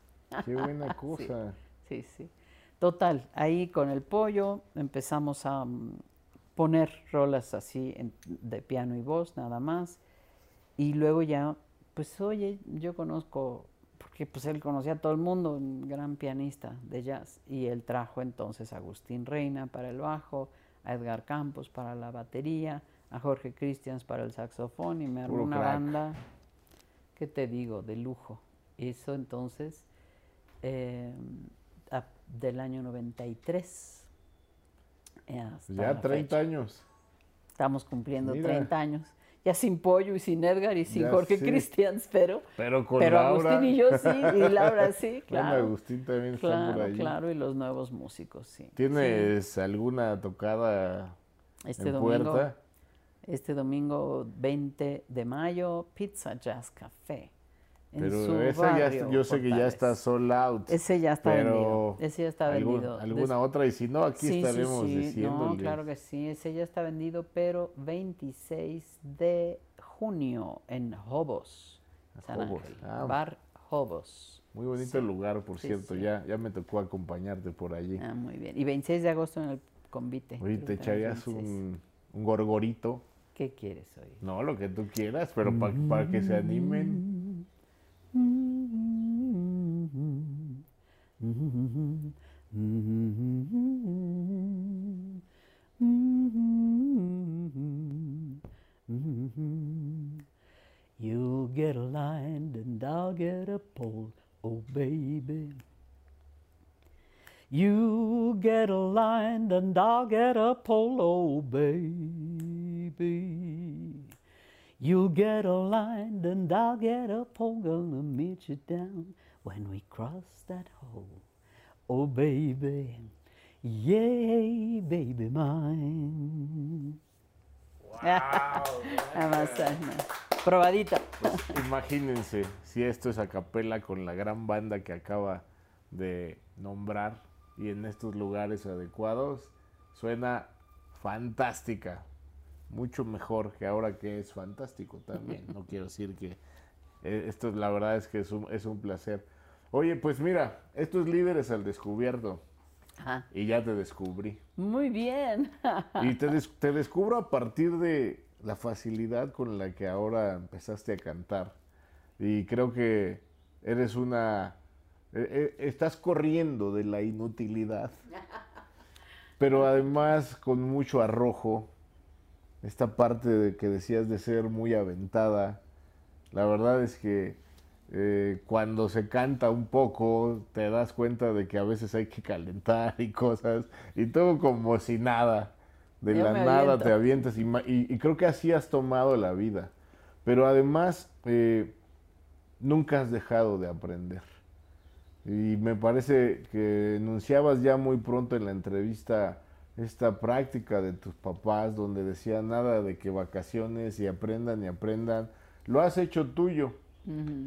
Qué buena cosa. sí, sí, Total, ahí con el pollo empezamos a mm, poner rolas así de piano y voz nada más. Y luego ya, pues oye, yo conozco, porque pues él conocía a todo el mundo, un gran pianista de jazz. Y él trajo entonces a Agustín Reina para el bajo, a Edgar Campos para la batería, a Jorge Christians para el saxofón y me armó una banda, ¿qué te digo?, de lujo. Eso entonces, eh, del año 93 ya 30 años. Estamos cumpliendo 30 años. Ya sin Pollo y sin Edgar y sin Jorge Cristians, pero, pero, con pero Agustín y yo sí, y Laura sí, claro. Agustín también está claro, por. Claro, y los nuevos músicos, sí. ¿Tienes alguna tocada este en domingo, puerta? Este domingo 20 de mayo, Pizza Jazz Café. Pero ese ya, yo sé que ya está sold out. Ese ya está vendido. Ese ya está vendido. ¿Alguna otra? Y si no, aquí estaremos sí, diciendo. No, claro que sí. Ese ya está vendido, pero 26 de junio en Hobos, San Ángel. Ah. Bar Hobos. Muy bonito el lugar, por cierto. Ya, ya me tocó acompañarte por allí. Ah, muy bien. Y 26 de agosto en el convite. Oye, te echarías un, un, gorgorito. ¿Qué quieres hoy? No, lo que tú quieras, pero para que se animen. You'll get a line and I'll get a pole, oh baby. You get a line and I'll get a pole, oh baby. You'll get a line oh, and I'll get a pole, gonna meet you down when we cross that hole. Oh, baby, yay, baby mine. Wow. Namaste. Probadita. Pues, imagínense si esto es a capela con la gran banda que acaba de nombrar y en estos lugares adecuados, suena fantástica. Mucho mejor que ahora que es fantástico también. No quiero decir que eh, esto la verdad es que es un, es un placer. Oye, pues mira, estos líderes al descubierto. Y ya te descubrí. Muy bien. y te, te descubro a partir de la facilidad con la que ahora empezaste a cantar. Y creo que eres una... E, e, estás corriendo de la inutilidad, pero además con mucho arrojo. Esta parte de que decías de ser muy aventada. La verdad es que eh, cuando se canta un poco, te das cuenta de que a veces hay que calentar y cosas, y todo como si nada. De la nada te avientas y, creo que así has tomado la vida. Pero además, eh, nunca has dejado de aprender. Y me parece que enunciabas ya muy pronto en la entrevista esta práctica de tus papás donde decían nada de que vacaciones y aprendan y aprendan. Lo has hecho tuyo.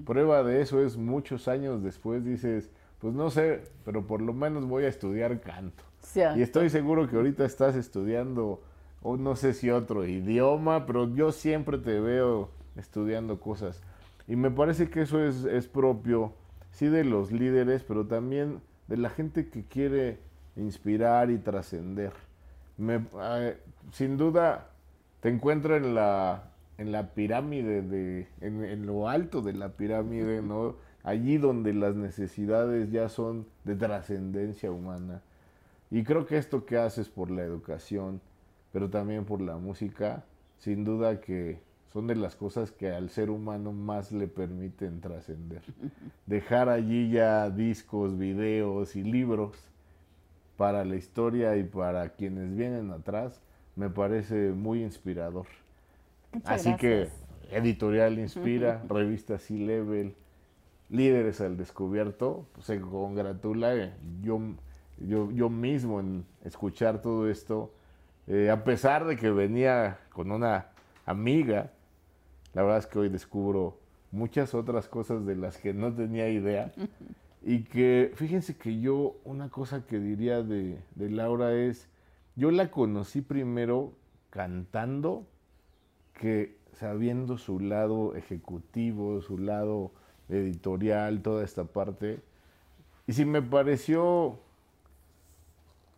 Prueba de eso es muchos años después dices, pues no sé, pero por lo menos voy a estudiar canto. Y estoy seguro que ahorita estás estudiando, o no sé si otro idioma, pero yo siempre te veo estudiando cosas. Y me parece que eso es, es propio, sí, de los líderes, pero también de la gente que quiere inspirar y trascender. Eh, sin duda, te encuentro en la, en la pirámide, de, en, en, lo alto de la pirámide, ¿no? Allí donde las necesidades ya son de trascendencia humana. Y creo que esto que haces por la educación, pero también por la música, sin duda que son de las cosas que al ser humano más le permiten trascender. Dejar allí ya discos, videos y libros para la historia y para quienes vienen atrás, me parece muy inspirador. Así que Editorial Inspira, revista Sea Level, Líderes al Descubierto, pues, se congratula. Yo yo, yo mismo en escuchar todo esto, eh, a pesar de que venía con una amiga, la verdad es que hoy descubro muchas otras cosas de las que no tenía idea. Y que, fíjense que yo, una cosa que diría de, de Laura es, yo la conocí primero cantando que sabiendo su lado ejecutivo, su lado editorial, toda esta parte. Y si me pareció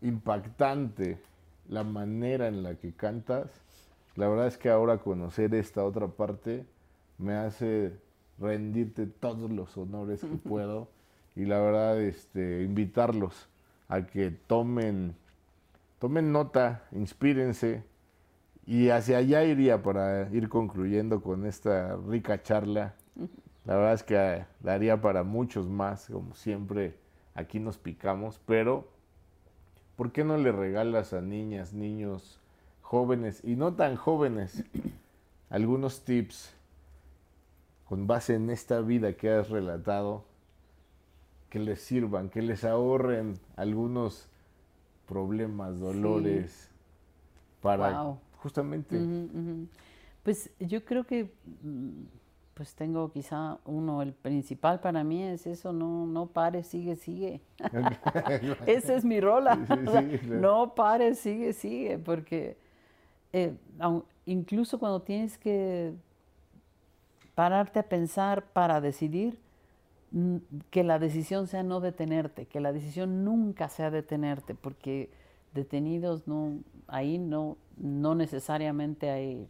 impactante la manera en la que cantas. La verdad es que ahora conocer esta otra parte me hace rendirte todos los honores que puedo y la verdad este invitarlos a que tomen tomen nota, inspírense y hacia allá iría para ir concluyendo con esta rica charla. La verdad es que daría para muchos más, como siempre aquí nos picamos, pero ¿por qué no le regalas a niñas, niños, jóvenes y no tan jóvenes algunos tips con base en esta vida que has relatado que les sirvan, que les ahorren algunos problemas, dolores para justamente. Pues yo creo que mm, pues tengo quizá uno, el principal para mí es eso, no, no pare, sigue, sigue. Esa es mi rola. No pare, sigue, sigue, porque eh, incluso cuando tienes que pararte a pensar para decidir, que la decisión sea no detenerte, que la decisión nunca sea detenerte, porque detenidos no, ahí no, no necesariamente hay,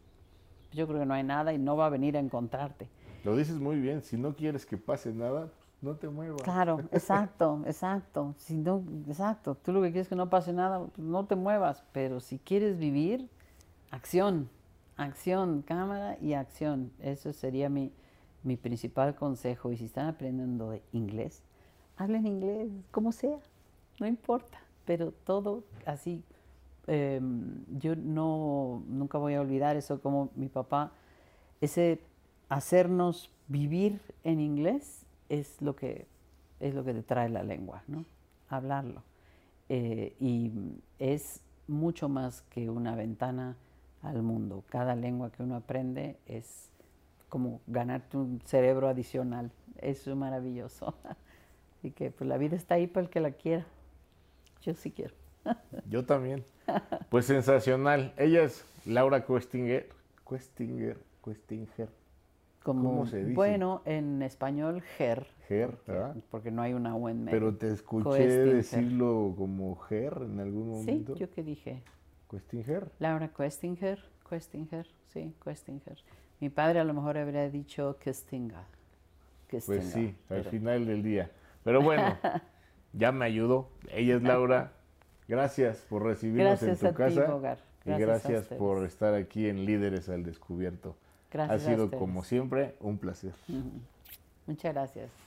yo creo que no hay nada y no va a venir a encontrarte. Lo dices muy bien, si no quieres que pase nada, no te muevas. Claro, exacto, exacto. Si no, exacto. Tú lo que quieres es que no pase nada, pues no te muevas. Pero si quieres vivir, acción, acción, cámara y acción. Eso sería mi, mi principal consejo. Y si están aprendiendo de inglés, hablen inglés, como sea, no importa. Pero todo así. Em, yo no, nunca voy a olvidar eso como mi papá, ese hacernos vivir en inglés es lo que, es lo que te trae la lengua, ¿no? Hablarlo. Eh, y es mucho más que una ventana al mundo. Cada lengua que uno aprende es como ganarte un cerebro adicional. Es maravilloso. Así que pues la vida está ahí para el que la quiera. Yo sí quiero. Yo también. Pues sensacional. Ella es Laura Questinger. Questinger, Questinger. Como, ¿Cómo se dice? Bueno, en español, Ger. Ger, ¿verdad? Porque no hay una U en medio. Pero te escuché Questinger. decirlo como Ger en algún Sí, momento. yo que dije. Questinger. Laura Questinger, Questinger, sí, Questinger. Mi padre a lo mejor habría dicho Questinga. Pues Questinga, sí, al pero- final del día. Pero bueno, ya me ayudó. Ella es Laura. Gracias por recibirnos Gracias en a tu ti, casa. Bogar. Y Gracias a gracias por estar aquí en Líderes al Descubierto. Gracias ha sido como siempre un placer. Muchas gracias.